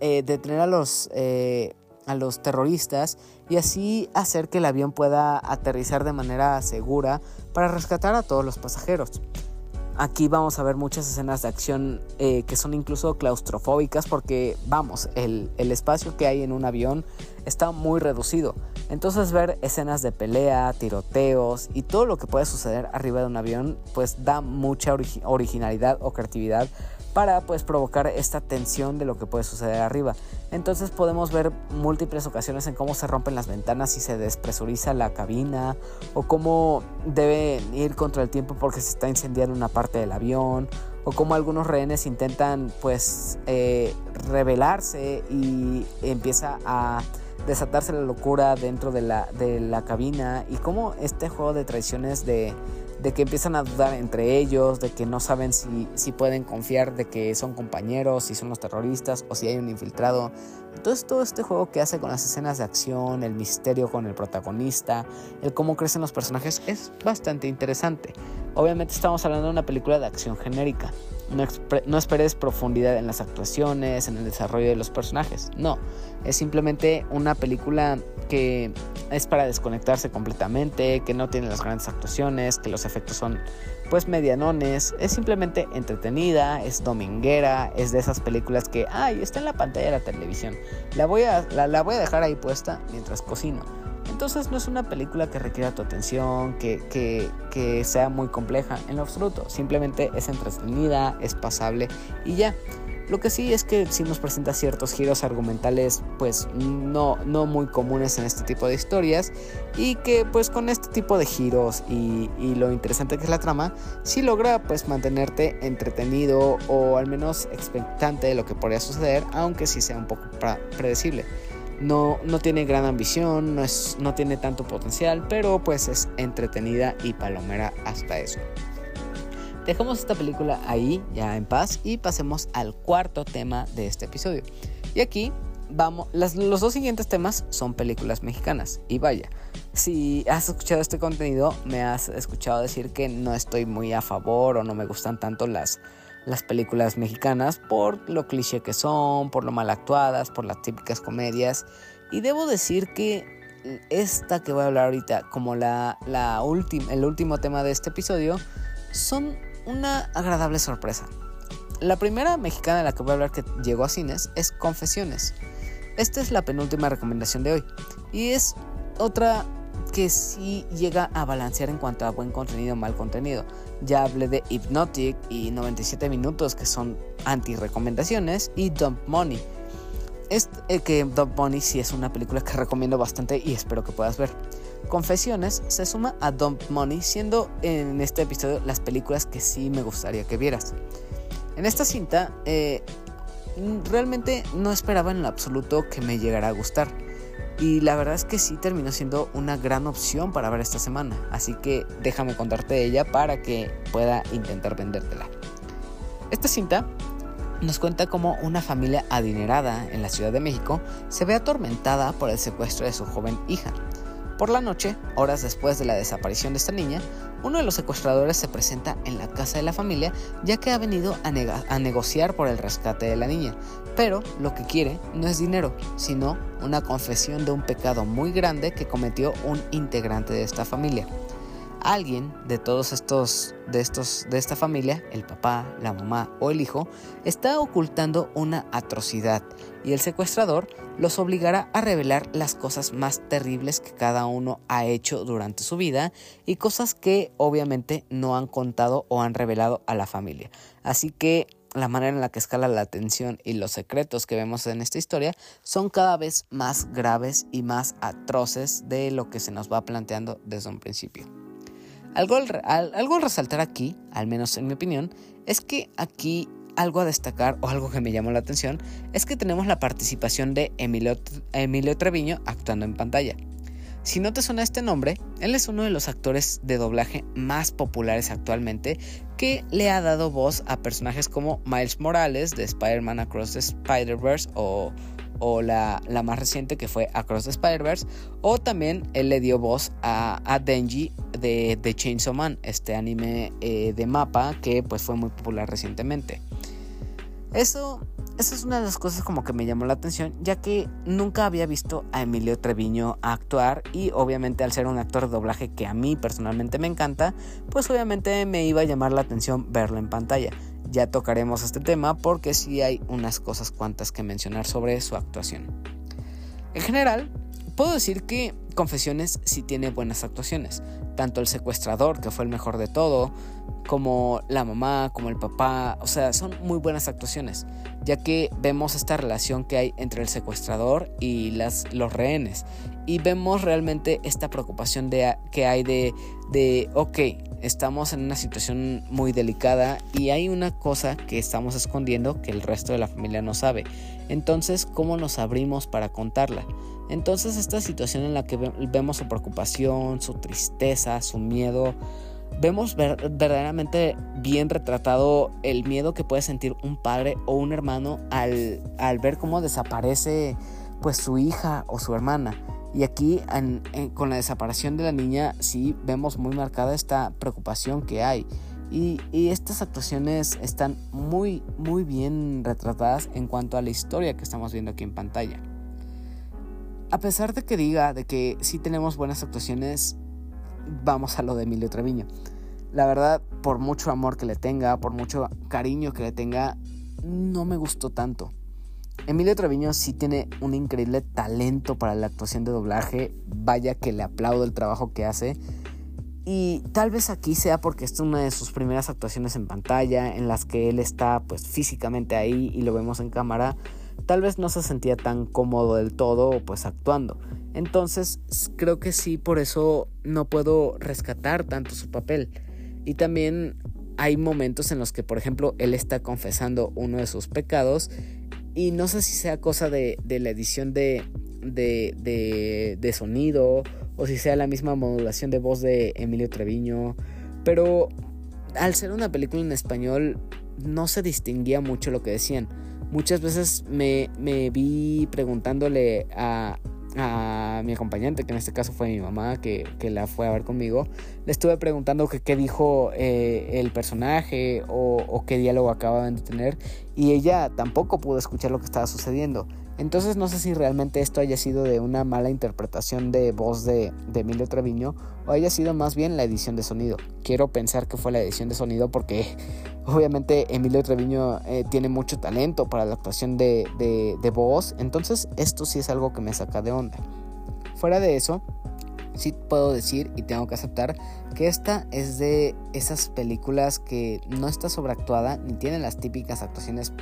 eh, detener a los, eh, a los terroristas y así hacer que el avión pueda aterrizar de manera segura para rescatar a todos los pasajeros. Aquí vamos a ver muchas escenas de acción eh, que son incluso claustrofóbicas porque, vamos, el, el, espacio que hay en un avión está muy reducido. Entonces ver escenas de pelea, tiroteos y todo lo que puede suceder arriba de un avión pues da mucha originalidad o creatividad para pues provocar esta tensión de lo que puede suceder arriba. Entonces podemos ver múltiples ocasiones en cómo se rompen las ventanas y se despresuriza la cabina o cómo debe ir contra el tiempo porque se está incendiando una parte del avión o cómo algunos rehenes intentan pues eh, rebelarse y empieza a desatarse la locura dentro de la, de la cabina y cómo este juego de traiciones de de que empiezan a dudar entre ellos, de que no saben si, si pueden confiar de que son compañeros, si son los terroristas o si hay un infiltrado. Entonces todo este juego que hace con las escenas de acción, el misterio con el protagonista, el cómo crecen los personajes es bastante interesante. Obviamente estamos hablando de una película de acción genérica. No, no, esperes profundidad en las actuaciones, en el desarrollo de los personajes. No, es simplemente una película que es para desconectarse completamente, que no tiene las grandes actuaciones, que los efectos son pues medianones, es simplemente entretenida, es dominguera, es de esas películas que, ay, está en la pantalla de la televisión, la voy a, la, voy a dejar ahí puesta mientras cocino. Entonces no es una película que requiera tu atención, que, que, que sea muy compleja en lo absoluto, simplemente es entretenida, es pasable y ya. Lo que sí es que sí nos presenta ciertos giros argumentales pues no, no muy comunes en este tipo de historias y que pues con este tipo de giros y, y lo interesante que es la trama sí logra pues mantenerte entretenido o al menos expectante de lo que podría suceder aunque sí sea un poco predecible. No, no, tiene gran ambición, no, es, no tiene tanto potencial, pero pues es entretenida y palomera hasta eso. Dejamos esta película ahí, ya en paz, y pasemos al cuarto tema de este episodio. Y aquí vamos, los dos siguientes temas son películas mexicanas. Y vaya, si has escuchado este contenido, me has escuchado decir que no estoy muy a favor o no me gustan tanto las, las películas mexicanas por lo cliché que son, por lo mal actuadas, por las típicas comedias. Y debo decir que esta que voy a hablar ahorita, como la, la el último tema de este episodio, son una agradable sorpresa. La primera mexicana de la que voy a hablar que llegó a cines es Confesiones. Esta es la penúltima recomendación de hoy. Y es otra que sí llega a balancear en cuanto a buen contenido o mal contenido. Ya hablé de Hypnotic y 97 minutos que son anti-recomendaciones y Dump Money. Es eh, que Dump Money sí es una película que recomiendo bastante y espero que puedas ver. Confesiones se suma a Dump Money, siendo en este episodio las películas que sí me gustaría que vieras. En esta cinta, eh, realmente no esperaba en lo absoluto que me llegara a gustar. Y la verdad es que sí terminó siendo una gran opción para ver esta semana. Así que déjame contarte de ella para que pueda intentar vendértela. Esta cinta nos cuenta cómo una familia adinerada en la Ciudad de México se ve atormentada por el secuestro de su joven hija. Por la noche, horas después de la desaparición de esta niña, uno de los secuestradores se presenta en la casa de la familia ya que ha venido a, negociar por el rescate de la niña. Pero lo que quiere no es dinero, sino una confesión de un pecado muy grande que cometió un integrante de esta familia alguien de todos estos de estos de esta familia, el papá, la mamá o el hijo, está ocultando una atrocidad y el secuestrador los obligará a revelar las cosas más terribles que cada uno ha hecho durante su vida y cosas que obviamente no han contado o han revelado a la familia. Así que la manera en la que escala la atención y los secretos que vemos en esta historia son cada vez más graves y más atroces de lo que se nos va planteando desde un principio. Algo, algo a resaltar aquí, al menos en mi opinión, es que aquí algo a destacar o algo que me llamó la atención es que tenemos la participación de Emilio, Emilio Treviño actuando en pantalla. Si no te suena este nombre, él es uno de los actores de doblaje más populares actualmente que le ha dado voz a personajes como Miles Morales de Spider-Man Across the Spider-Verse o, o la, más reciente que fue Across the Spider-Verse o también él le dio voz a, Denji de, de, Chainsaw Man, este anime eh, de mapa que pues fue muy popular recientemente. Eso, eso es una de las cosas como que me llamó la atención, ya que nunca había visto a Emilio Treviño actuar y obviamente al ser un actor de doblaje que a mí personalmente me encanta, pues obviamente me iba a llamar la atención verlo en pantalla. Ya tocaremos este tema porque sí hay unas cosas cuantas que mencionar sobre su actuación. En general, puedo decir que Confesiones sí tiene buenas actuaciones, tanto el secuestrador, que fue el mejor de todo, como la mamá, como el papá, o sea, son muy buenas actuaciones, ya que vemos esta relación que hay entre el secuestrador y las, los rehenes, y vemos realmente esta preocupación de, que hay de, de, ok, estamos en una situación muy delicada y hay una cosa que estamos escondiendo que el resto de la familia no sabe, entonces, ¿cómo nos abrimos para contarla? Entonces esta situación en la que vemos su preocupación, su tristeza, su miedo, vemos verdaderamente bien retratado el miedo que puede sentir un padre o un hermano al, ver cómo desaparece pues su hija o su hermana. Y aquí con la desaparición de la niña sí vemos muy marcada esta preocupación que hay. Y, estas actuaciones están muy, muy bien retratadas en cuanto a la historia que estamos viendo aquí en pantalla a pesar de que diga de que sí tenemos buenas actuaciones, vamos a lo de Emilio Treviño. La verdad, por mucho amor que le tenga, por mucho cariño que le tenga, no me gustó tanto. Emilio Treviño sí tiene un increíble talento para la actuación de doblaje, vaya que le aplaudo el trabajo que hace. Y tal vez aquí sea porque esta es una de sus primeras actuaciones en pantalla, en las que él está pues físicamente ahí y lo vemos en cámara tal vez no se sentía tan cómodo del todo pues actuando. Entonces creo que sí, por eso no puedo rescatar tanto su papel. Y también hay momentos en los que, por ejemplo, él está confesando uno de sus pecados y no sé si sea cosa de, la edición de, de, de, sonido o si sea la misma modulación de voz de Emilio Treviño, pero al ser una película en español no se distinguía mucho lo que decían. Muchas veces me, vi preguntándole a, mi acompañante, que en este caso fue mi mamá, que, la fue a ver conmigo, le estuve preguntando qué dijo eh, el personaje o, o, qué diálogo acababan de tener y ella tampoco pudo escuchar lo que estaba sucediendo. Entonces no sé si realmente esto haya sido de una mala interpretación de voz de, Emilio Treviño o haya sido más bien la edición de sonido. Quiero pensar que fue la edición de sonido porque obviamente Emilio Treviño eh, tiene mucho talento para la actuación de, de voz, entonces esto sí es algo que me saca de onda. Fuera de eso, sí puedo decir y tengo que aceptar que esta es de esas películas que no está sobreactuada ni tiene las típicas actuaciones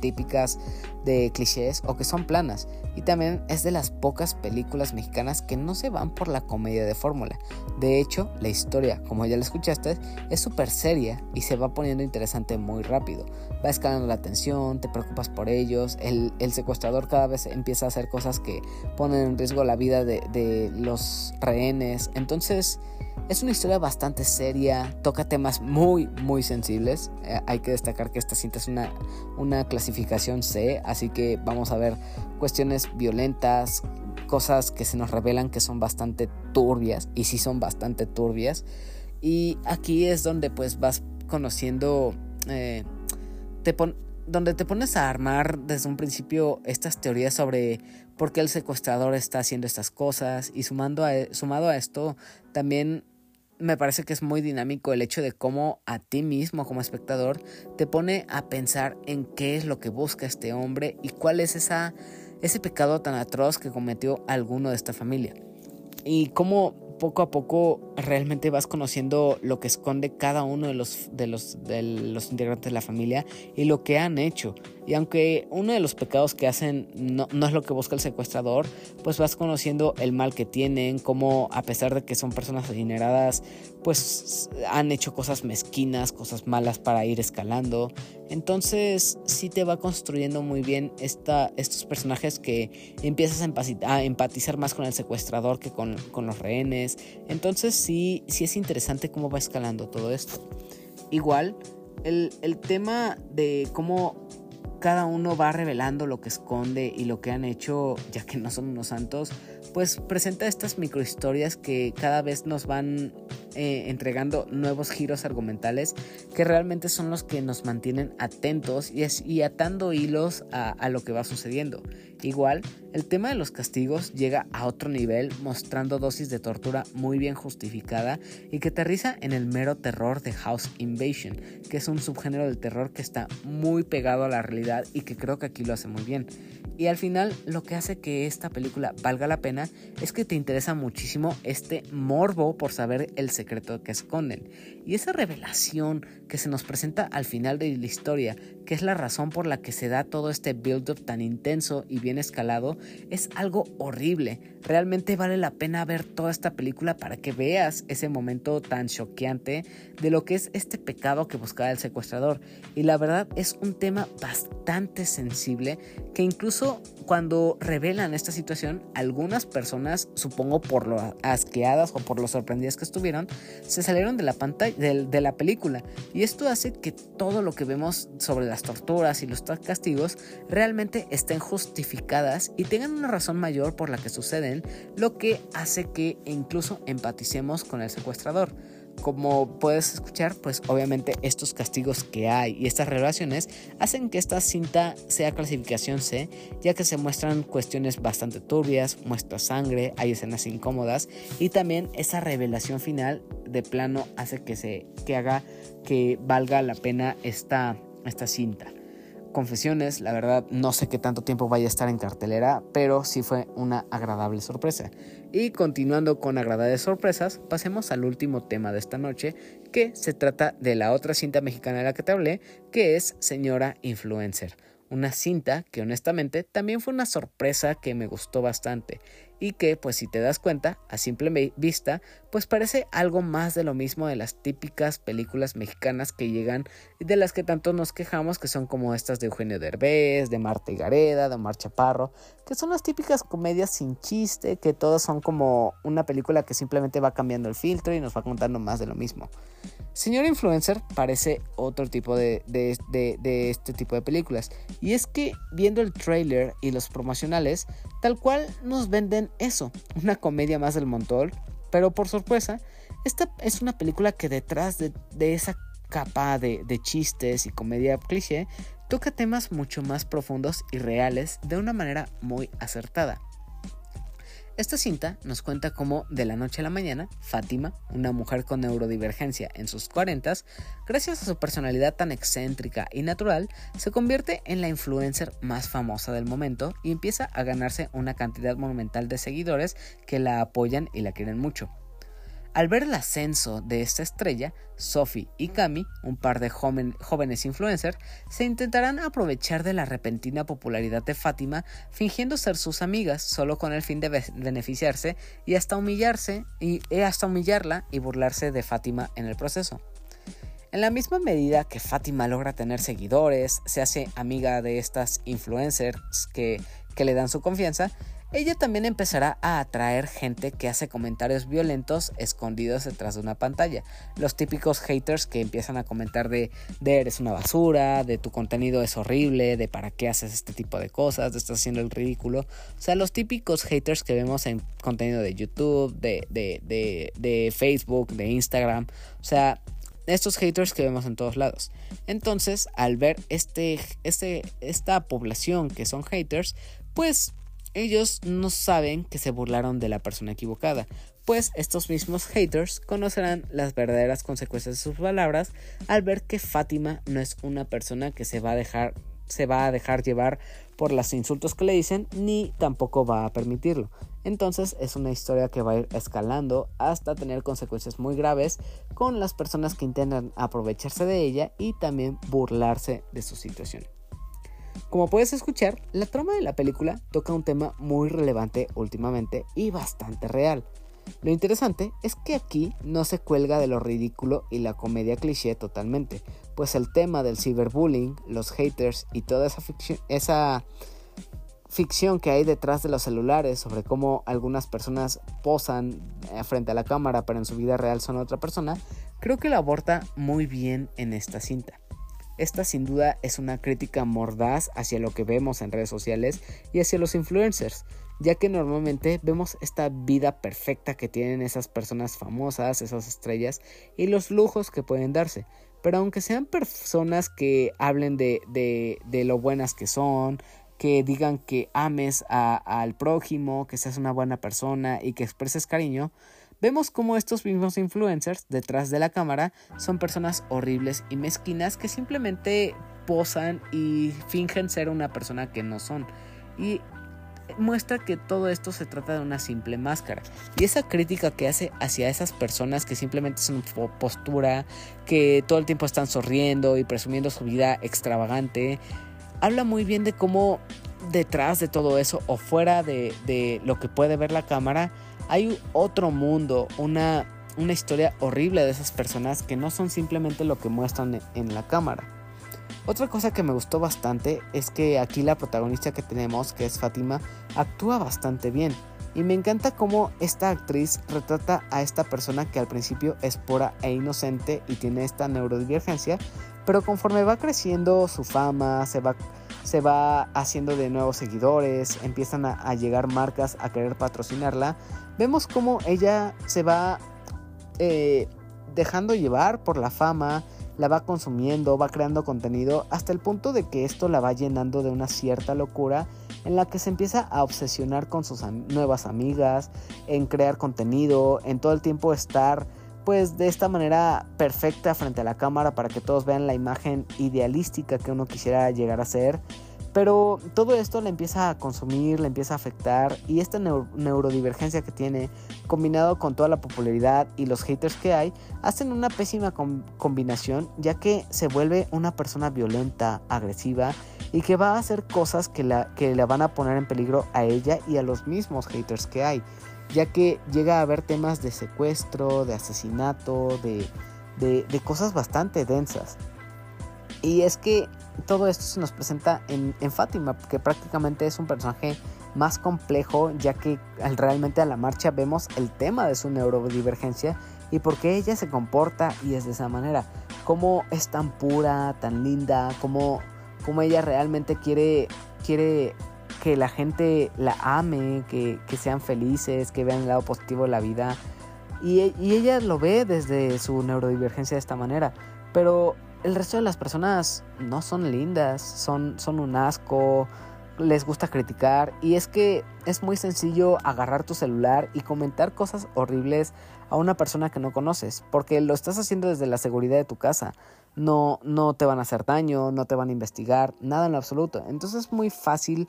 típicas de clichés o que son planas. Y también es de las pocas películas mexicanas que no se van por la comedia de fórmula. De hecho, la historia, como ya la escuchaste, es súper seria y se va poniendo interesante muy rápido. Va escalando la tensión, te preocupas por ellos, el, secuestrador cada vez empieza a hacer cosas que ponen en riesgo la vida de, de los rehenes. Entonces, es una historia bastante seria, toca temas muy, muy sensibles. Eh, hay que destacar que esta cinta es una, una clasificación C, así que vamos a ver cuestiones violentas, cosas que se nos revelan que son bastante turbias, y sí son bastante turbias. Y aquí es donde pues vas conociendo, eh, donde te pones a armar desde un principio estas teorías sobre por qué el secuestrador está haciendo estas cosas y sumando a, sumado a esto también me parece que es muy dinámico el hecho de cómo a ti mismo como espectador te pone a pensar en qué es lo que busca este hombre y cuál es esa, ese pecado tan atroz que cometió alguno de esta familia. Y cómo poco a poco realmente vas conociendo lo que esconde cada uno de los, de los, de los integrantes de la familia y lo que han hecho. Y aunque uno de los pecados que hacen no, no, es lo que busca el secuestrador, pues vas conociendo el mal que tienen, cómo a pesar de que son personas adineradas, pues han hecho cosas mezquinas, cosas malas para ir escalando. Entonces sí te va construyendo muy bien esta, estos personajes que empiezas a empatizar más con el secuestrador que con, con los rehenes. Entonces sí, sí es interesante cómo va escalando todo esto. Igual, el, el tema de cómo cada uno va revelando lo que esconde y lo que han hecho, ya que no son unos santos, pues presenta estas microhistorias que cada vez nos van eh, entregando nuevos giros argumentales que realmente son los que nos mantienen atentos y, y atando hilos a, a lo que va sucediendo. Igual, el tema de los castigos llega a otro nivel mostrando dosis de tortura muy bien justificada y que aterriza en el mero terror de House Invasion, que es un subgénero del terror que está muy pegado a la realidad y que creo que aquí lo hace muy bien. Y al final lo que hace que esta película valga la pena es que te interesa muchísimo este morbo por saber el secreto que esconden. Y esa revelación que se nos presenta al final de la historia, que es la razón por la que se da todo este build-up tan intenso y bien escalado, es algo horrible. Realmente vale la pena ver toda esta película para que veas ese momento tan choqueante de lo que es este pecado que buscaba el secuestrador. Y la verdad es un tema bastante sensible que incluso cuando revelan esta situación, algunas personas, supongo por lo asqueadas o por lo sorprendidas que estuvieron, se salieron de la pantalla, de, la película. Y esto hace que todo lo que vemos sobre las torturas y los castigos realmente estén justificadas y tengan una razón mayor por la que suceden, lo que hace que incluso empaticemos con el secuestrador como puedes escuchar, pues obviamente estos castigos que hay y estas relaciones hacen que esta cinta sea clasificación C, ya que se muestran cuestiones bastante turbias, muestra sangre, hay escenas incómodas y también esa revelación final de plano hace que se que haga que valga la pena esta, esta cinta confesiones, la verdad no sé qué tanto tiempo vaya a estar en cartelera, pero sí fue una agradable sorpresa. Y continuando con agradables sorpresas, pasemos al último tema de esta noche, que se trata de la otra cinta mexicana de la que te hablé, que es Señora Influencer. Una cinta que honestamente también fue una sorpresa que me gustó bastante y que pues si te das cuenta a simple vista pues parece algo más de lo mismo de las típicas películas mexicanas que llegan y de las que tanto nos quejamos que son como estas de Eugenio Derbez, de Marta Gareda, de Omar Chaparro, que son las típicas comedias sin chiste, que todas son como una película que simplemente va cambiando el filtro y nos va contando más de lo mismo. Señor Influencer parece otro tipo de, este tipo de películas y es que viendo el trailer y los promocionales tal cual nos venden eso, una comedia más del montón, pero por sorpresa, esta es una película que detrás de, esa capa de, chistes y comedia cliché, toca temas mucho más profundos y reales de una manera muy acertada. Esta cinta nos cuenta cómo de la noche a la mañana, Fátima, una mujer con neurodivergencia en sus 40, gracias a su personalidad tan excéntrica y natural, se convierte en la influencer más famosa del momento y empieza a ganarse una cantidad monumental de seguidores que la apoyan y la quieren mucho. Al ver el ascenso de esta estrella, Sophie y Cami, un par de jóvenes influencers, se intentarán aprovechar de la repentina popularidad de Fátima fingiendo ser sus amigas solo con el fin de beneficiarse y hasta humillarse y hasta humillarla y burlarse de Fátima en el proceso. En la misma medida que Fátima logra tener seguidores, se hace amiga de estas influencers que, que le dan su confianza, ella también empezará a atraer gente que hace comentarios violentos escondidos detrás de una pantalla. Los típicos haters que empiezan a comentar de, eres una basura, de tu contenido es horrible, de para qué haces este tipo de cosas, de estás haciendo el ridículo. O sea, los típicos haters que vemos en contenido de YouTube, de, de, de, de Facebook, de Instagram. O sea, estos haters que vemos en todos lados. Entonces, al ver este, este, esta población que son haters, pues ellos no saben que se burlaron de la persona equivocada, pues estos mismos haters conocerán las verdaderas consecuencias de sus palabras al ver que Fátima no es una persona que se va a dejar se va a dejar llevar por los insultos que le dicen ni tampoco va a permitirlo. Entonces es una historia que va a ir escalando hasta tener consecuencias muy graves con las personas que intentan aprovecharse de ella y también burlarse de su situación. Como puedes escuchar, la trama de la película toca un tema muy relevante últimamente y bastante real. Lo interesante es que aquí no se cuelga de lo ridículo y la comedia cliché totalmente, pues el tema del ciberbullying, los haters y toda esa ficción, esa ficción que hay detrás de los celulares sobre cómo algunas personas posan eh, frente a la cámara pero en su vida real son otra persona, creo que la aborda muy bien en esta cinta. Esta sin duda es una crítica mordaz hacia lo que vemos en redes sociales y hacia los influencers, ya que normalmente vemos esta vida perfecta que tienen esas personas famosas, esas estrellas y los lujos que pueden darse. Pero aunque sean personas que hablen de, de, lo buenas que son, que digan que ames al prójimo, que seas una buena persona y que expreses cariño, vemos como estos mismos influencers detrás de la cámara son personas horribles y mezquinas que simplemente posan y fingen ser una persona que no son. Y muestra que todo esto se trata de una simple máscara. Y esa crítica que hace hacia esas personas que simplemente son postura, que todo el tiempo están sonriendo y presumiendo su vida extravagante, habla muy bien de cómo detrás de todo eso o fuera de, lo que puede ver la cámara hay otro mundo, una, una historia horrible de esas personas que no son simplemente lo que muestran en la cámara. Otra cosa que me gustó bastante es que aquí la protagonista que tenemos, que es Fátima, actúa bastante bien. Y me encanta cómo esta actriz retrata a esta persona que al principio es pura e inocente y tiene esta neurodivergencia, pero conforme va creciendo su fama, se va, se va haciendo de nuevos seguidores, empiezan a, llegar marcas a querer patrocinarla, vemos cómo ella se va eh, dejando llevar por la fama, la va consumiendo, va creando contenido, hasta el punto de que esto la va llenando de una cierta locura en la que se empieza a obsesionar con sus nuevas amigas, en crear contenido, en todo el tiempo estar pues de esta manera perfecta frente a la cámara para que todos vean la imagen idealística que uno quisiera llegar a ser. Pero todo esto le empieza a consumir, le empieza a afectar y esta neurodivergencia que tiene, combinado con toda la popularidad y los haters que hay, hacen una pésima combinación ya que se vuelve una persona violenta, agresiva y que va a hacer cosas que la, que la van a poner en peligro a ella y a los mismos haters que hay ya que llega a haber temas de secuestro, de asesinato, de, de, cosas bastante densas. Y es que todo esto se nos presenta en, en, Fátima, que prácticamente es un personaje más complejo, ya que realmente a la marcha vemos el tema de su neurodivergencia y por qué ella se comporta y es de esa manera. Cómo es tan pura, tan linda, cómo, cómo ella realmente quiere, quiere que la gente la ame, que, sean felices, que vean el lado positivo de la vida. Y, ella lo ve desde su neurodivergencia de esta manera. Pero el resto de las personas no son lindas, son, son un asco, les gusta criticar. Y es que es muy sencillo agarrar tu celular y comentar cosas horribles a una persona que no conoces, porque lo estás haciendo desde la seguridad de tu casa. No, no te van a hacer daño, no te van a investigar, nada en lo absoluto. Entonces es muy fácil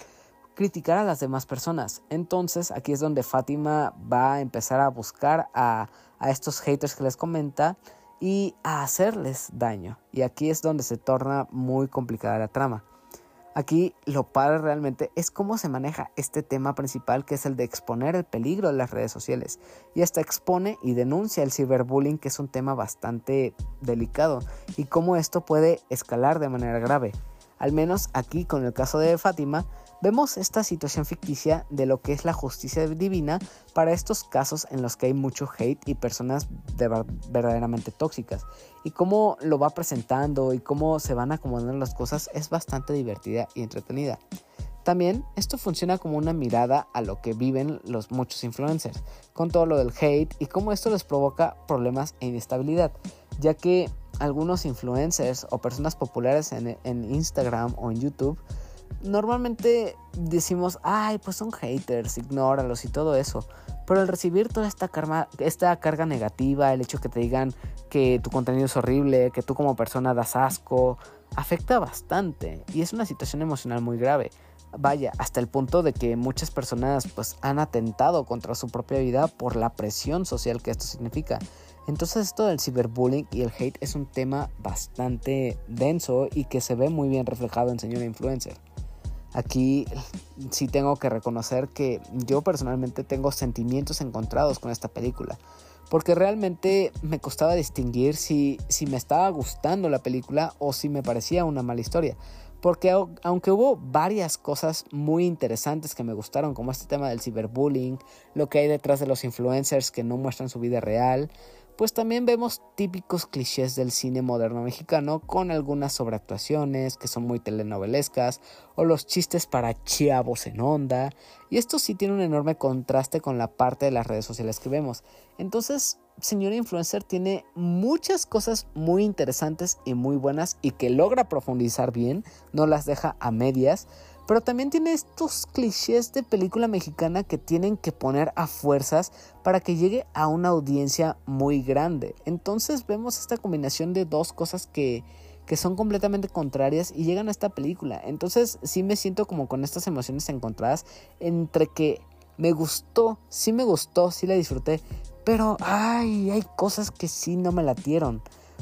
criticar a las demás personas. Entonces aquí es donde Fátima va a empezar a buscar a, estos haters que les comenta y a hacerles daño. Y aquí es donde se torna muy complicada la trama. Aquí lo padre realmente es cómo se maneja este tema principal que es el de exponer el peligro de las redes sociales. Y hasta expone y denuncia el ciberbullying que es un tema bastante delicado y cómo esto puede escalar de manera grave. Al menos aquí con el caso de Fátima Vemos esta situación ficticia de lo que es la justicia divina para estos casos en los que hay mucho hate y personas verdaderamente tóxicas. Y cómo lo va presentando y cómo se van acomodando las cosas es bastante divertida y entretenida. También esto funciona como una mirada a lo que viven los muchos influencers, con todo lo del hate y cómo esto les provoca problemas e inestabilidad, ya que algunos influencers o personas populares en, Instagram o en YouTube normalmente decimos, ay, pues son haters, ignóralos y todo eso. Pero al recibir toda esta, esta carga negativa, el hecho que te digan que tu contenido es horrible, que tú como persona das asco, afecta bastante y es una situación emocional muy grave. Vaya, hasta el punto de que muchas personas pues han atentado contra su propia vida por la presión social que esto significa. Entonces esto del ciberbullying y el hate es un tema bastante denso y que se ve muy bien reflejado en Señora Influencer. Aquí sí tengo que reconocer que yo personalmente tengo sentimientos encontrados con esta película. Porque realmente me costaba distinguir si, si me estaba gustando la película o si me parecía una mala historia. Porque aunque hubo varias cosas muy interesantes que me gustaron, como este tema del ciberbullying, lo que hay detrás de los influencers que no muestran su vida real, pues también vemos típicos clichés del cine moderno mexicano con algunas sobreactuaciones que son muy telenovelescas o los chistes para chavos en onda y esto sí tiene un enorme contraste con la parte de las redes sociales que vemos. Entonces, señora influencer tiene muchas cosas muy interesantes y muy buenas y que logra profundizar bien, no las deja a medias pero también tiene estos clichés de película mexicana que tienen que poner a fuerzas para que llegue a una audiencia muy grande. Entonces vemos esta combinación de dos cosas que, que son completamente contrarias y llegan a esta película. Entonces sí me siento como con estas emociones encontradas entre que me gustó, sí me gustó, sí la disfruté, pero ay, hay cosas que sí no me latieron.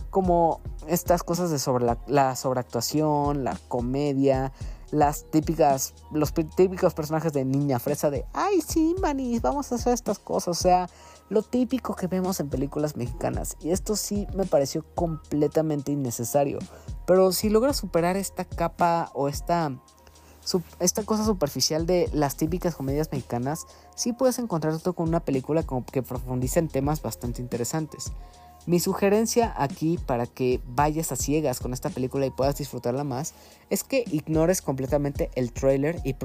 Como estas cosas de sobre la, la sobreactuación, la comedia, las típicas, los típicos personajes de niña fresa de, ay, sí, manis, vamos a hacer estas cosas. O sea, lo típico que vemos en películas mexicanas. Y esto sí me pareció completamente innecesario. Pero si logras superar esta capa o esta, esta cosa superficial de las típicas comedias mexicanas, sí puedes encontrarte con una película que profundiza en temas bastante interesantes. Mi sugerencia aquí para que vayas a ciegas con esta película y puedas disfrutarla más es que ignores completamente el trailer y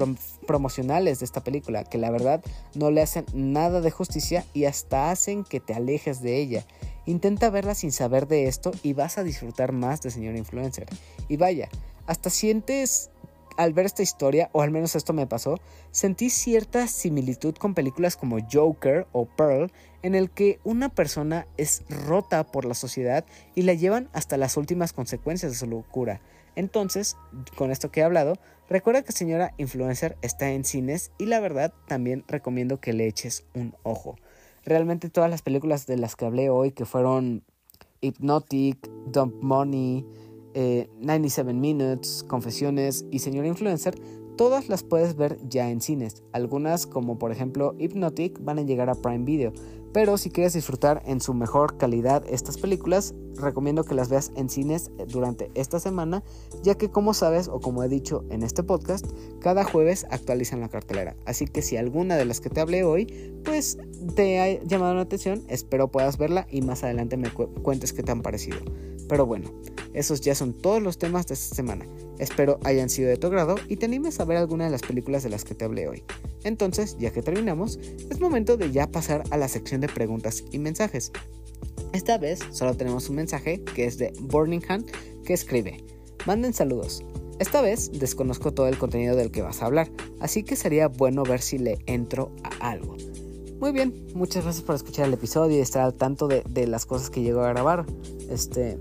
promocionales de esta película, que la verdad no le hacen nada de justicia y hasta hacen que te alejes de ella. Intenta verla sin saber de esto y vas a disfrutar más de Señor Influencer. Y vaya, hasta sientes al ver esta historia, o al menos esto me pasó, sentí cierta similitud con películas como Joker o Pearl, en el que una persona es rota por la sociedad y la llevan hasta las últimas consecuencias de su locura. Entonces, con esto que he hablado, recuerda que señora influencer está en cines y la verdad también recomiendo que le eches un ojo. Realmente todas las películas de las que hablé hoy, que fueron Hypnotic, Dump Money, 97 eh, Minutes, Confesiones y Señor Influencer, todas las puedes ver ya en cines. Algunas, como por ejemplo Hypnotic, van a llegar a Prime Video. Pero si quieres disfrutar en su mejor calidad estas películas, recomiendo que las veas en cines durante esta semana, ya que como sabes o como he dicho en este podcast, cada jueves actualizan la cartelera. Así que si alguna de las que te hablé hoy, pues te ha llamado la atención, espero puedas verla y más adelante me cuentes qué te han parecido. Pero bueno, esos ya son todos los temas de esta semana. Espero hayan sido de tu agrado y te animes a ver alguna de las películas de las que te hablé hoy. Entonces, ya que terminamos, es momento de ya pasar a la sección de preguntas y mensajes. Esta vez solo tenemos un mensaje que es de Burning Hand que escribe, manden saludos. Esta vez desconozco todo el contenido del que vas a hablar, así que sería bueno ver si le entro a algo. Muy bien, muchas gracias por escuchar el episodio y estar al tanto de, las cosas que llego a grabar. Este,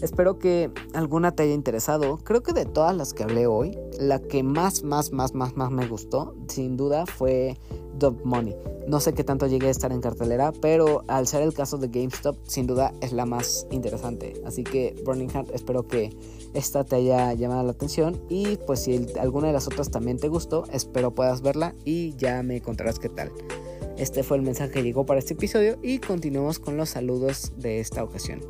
Espero que alguna te haya interesado. Creo que de todas las que hablé hoy, la que más, más, más, más, más me gustó, sin duda, fue Dump Money. No sé qué tanto llegué a estar en cartelera, pero al ser el caso de GameStop, sin duda es la más interesante. Así que, Burning Heart, espero que esta te haya llamado la atención. Y pues si alguna de las otras también te gustó, espero puedas verla y ya me contarás qué tal. Este fue el mensaje que llegó para este episodio y continuamos con los saludos de esta ocasión.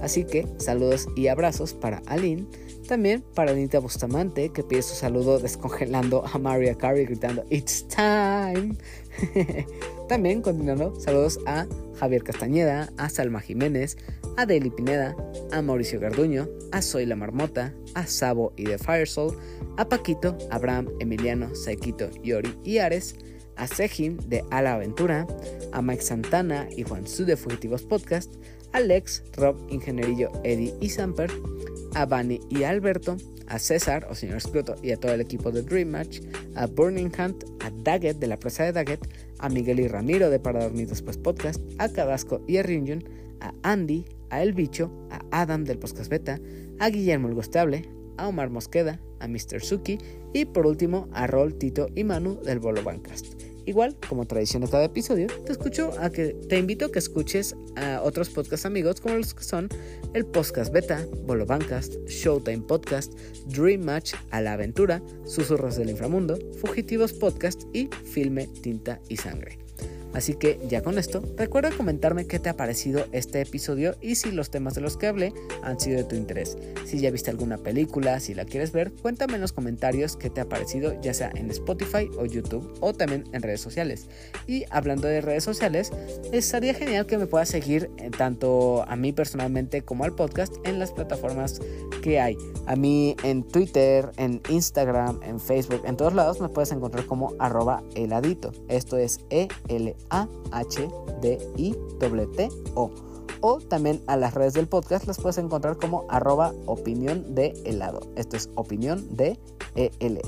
Así que saludos y abrazos para Aline, también para Anita Bustamante que pide su saludo descongelando a Maria Carey gritando It's time. también continuando, saludos a Javier Castañeda, a Salma Jiménez, a Daily Pineda, a Mauricio Garduño, a Soy la Marmota, a Sabo y The Firesoul, a Paquito, Abraham, Emiliano, Saikito, Yori y Ares, a Sejim de A la Aventura, a Mike Santana y Juan Su de Fugitivos Podcast, Alex, Rob, Ingenierillo, Eddie y Samper, a Bunny y a Alberto, a César o señor Scroto y a todo el equipo de Dream Match, a Burning Hunt, a Daggett de la presa de Daggett, a Miguel y Ramiro de Para Dormir Después Podcast, a Cadasco y a Rinjun, a Andy, a El Bicho, a Adam del Podcast Beta, a Guillermo el Gostable, a Omar Mosqueda, a Mr. Suki y por último a Rol, Tito y Manu del Bolo Bancast. Igual, como tradición de cada episodio, te escucho a que te invito a que escuches a otros podcast amigos como los que son el Podcast Beta, Bolo Bancast, Showtime Podcast, Dream Match, A la Aventura, Susurros del Inframundo, Fugitivos Podcast y Filme, Tinta y Sangre. Así que ya con esto, recuerda comentarme qué te ha parecido este episodio y si los temas de los que hablé han sido de tu interés. Si ya viste alguna película, si la quieres ver, cuéntame en los comentarios qué te ha parecido, ya sea en Spotify o YouTube o también en redes sociales. Y hablando de redes sociales, estaría genial que me puedas seguir eh, tanto a mí personalmente como al podcast en las plataformas que hay. A mí en Twitter, en Instagram, en Facebook, en todos lados me puedes encontrar como arroba heladito. Esto es E L a-H-D-I-T-O. O también a las redes del podcast las puedes encontrar como arroba opinión de helado. Esto es opinión de E-L-A-H-D-O.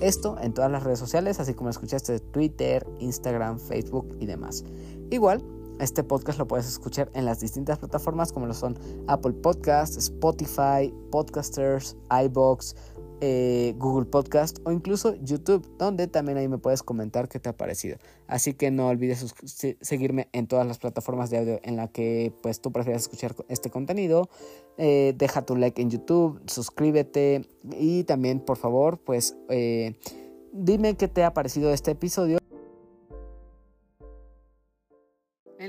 Esto en todas las redes sociales, así como escuchaste Twitter, Instagram, Facebook y demás. Igual, este podcast lo puedes escuchar en las distintas plataformas como lo son Apple Podcasts, Spotify, Podcasters, iBox, eh, Google Podcast o incluso YouTube, donde también ahí me puedes comentar qué te ha parecido. Así que no olvides seguirme en todas las plataformas de audio en la que pues tú prefieras escuchar este contenido. Eh, deja tu like en YouTube, suscríbete y también por favor pues eh, dime qué te ha parecido este episodio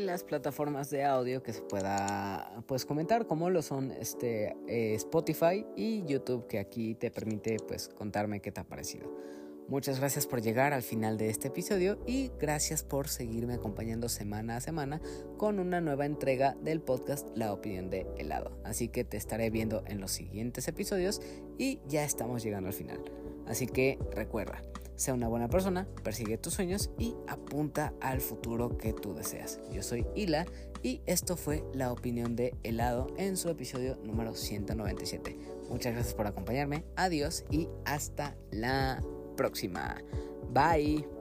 las plataformas de audio que se pueda pues comentar como lo son este eh, Spotify y YouTube que aquí te permite pues contarme qué te ha parecido. Muchas gracias por llegar al final de este episodio y gracias por seguirme acompañando semana a semana con una nueva entrega del podcast La opinión de helado. Así que te estaré viendo en los siguientes episodios y ya estamos llegando al final. Así que recuerda, sea una buena persona, persigue tus sueños y apunta al futuro que tú deseas. Yo soy Hila y esto fue la opinión de helado en su episodio número 197. Muchas gracias por acompañarme, adiós y hasta la próxima. Bye.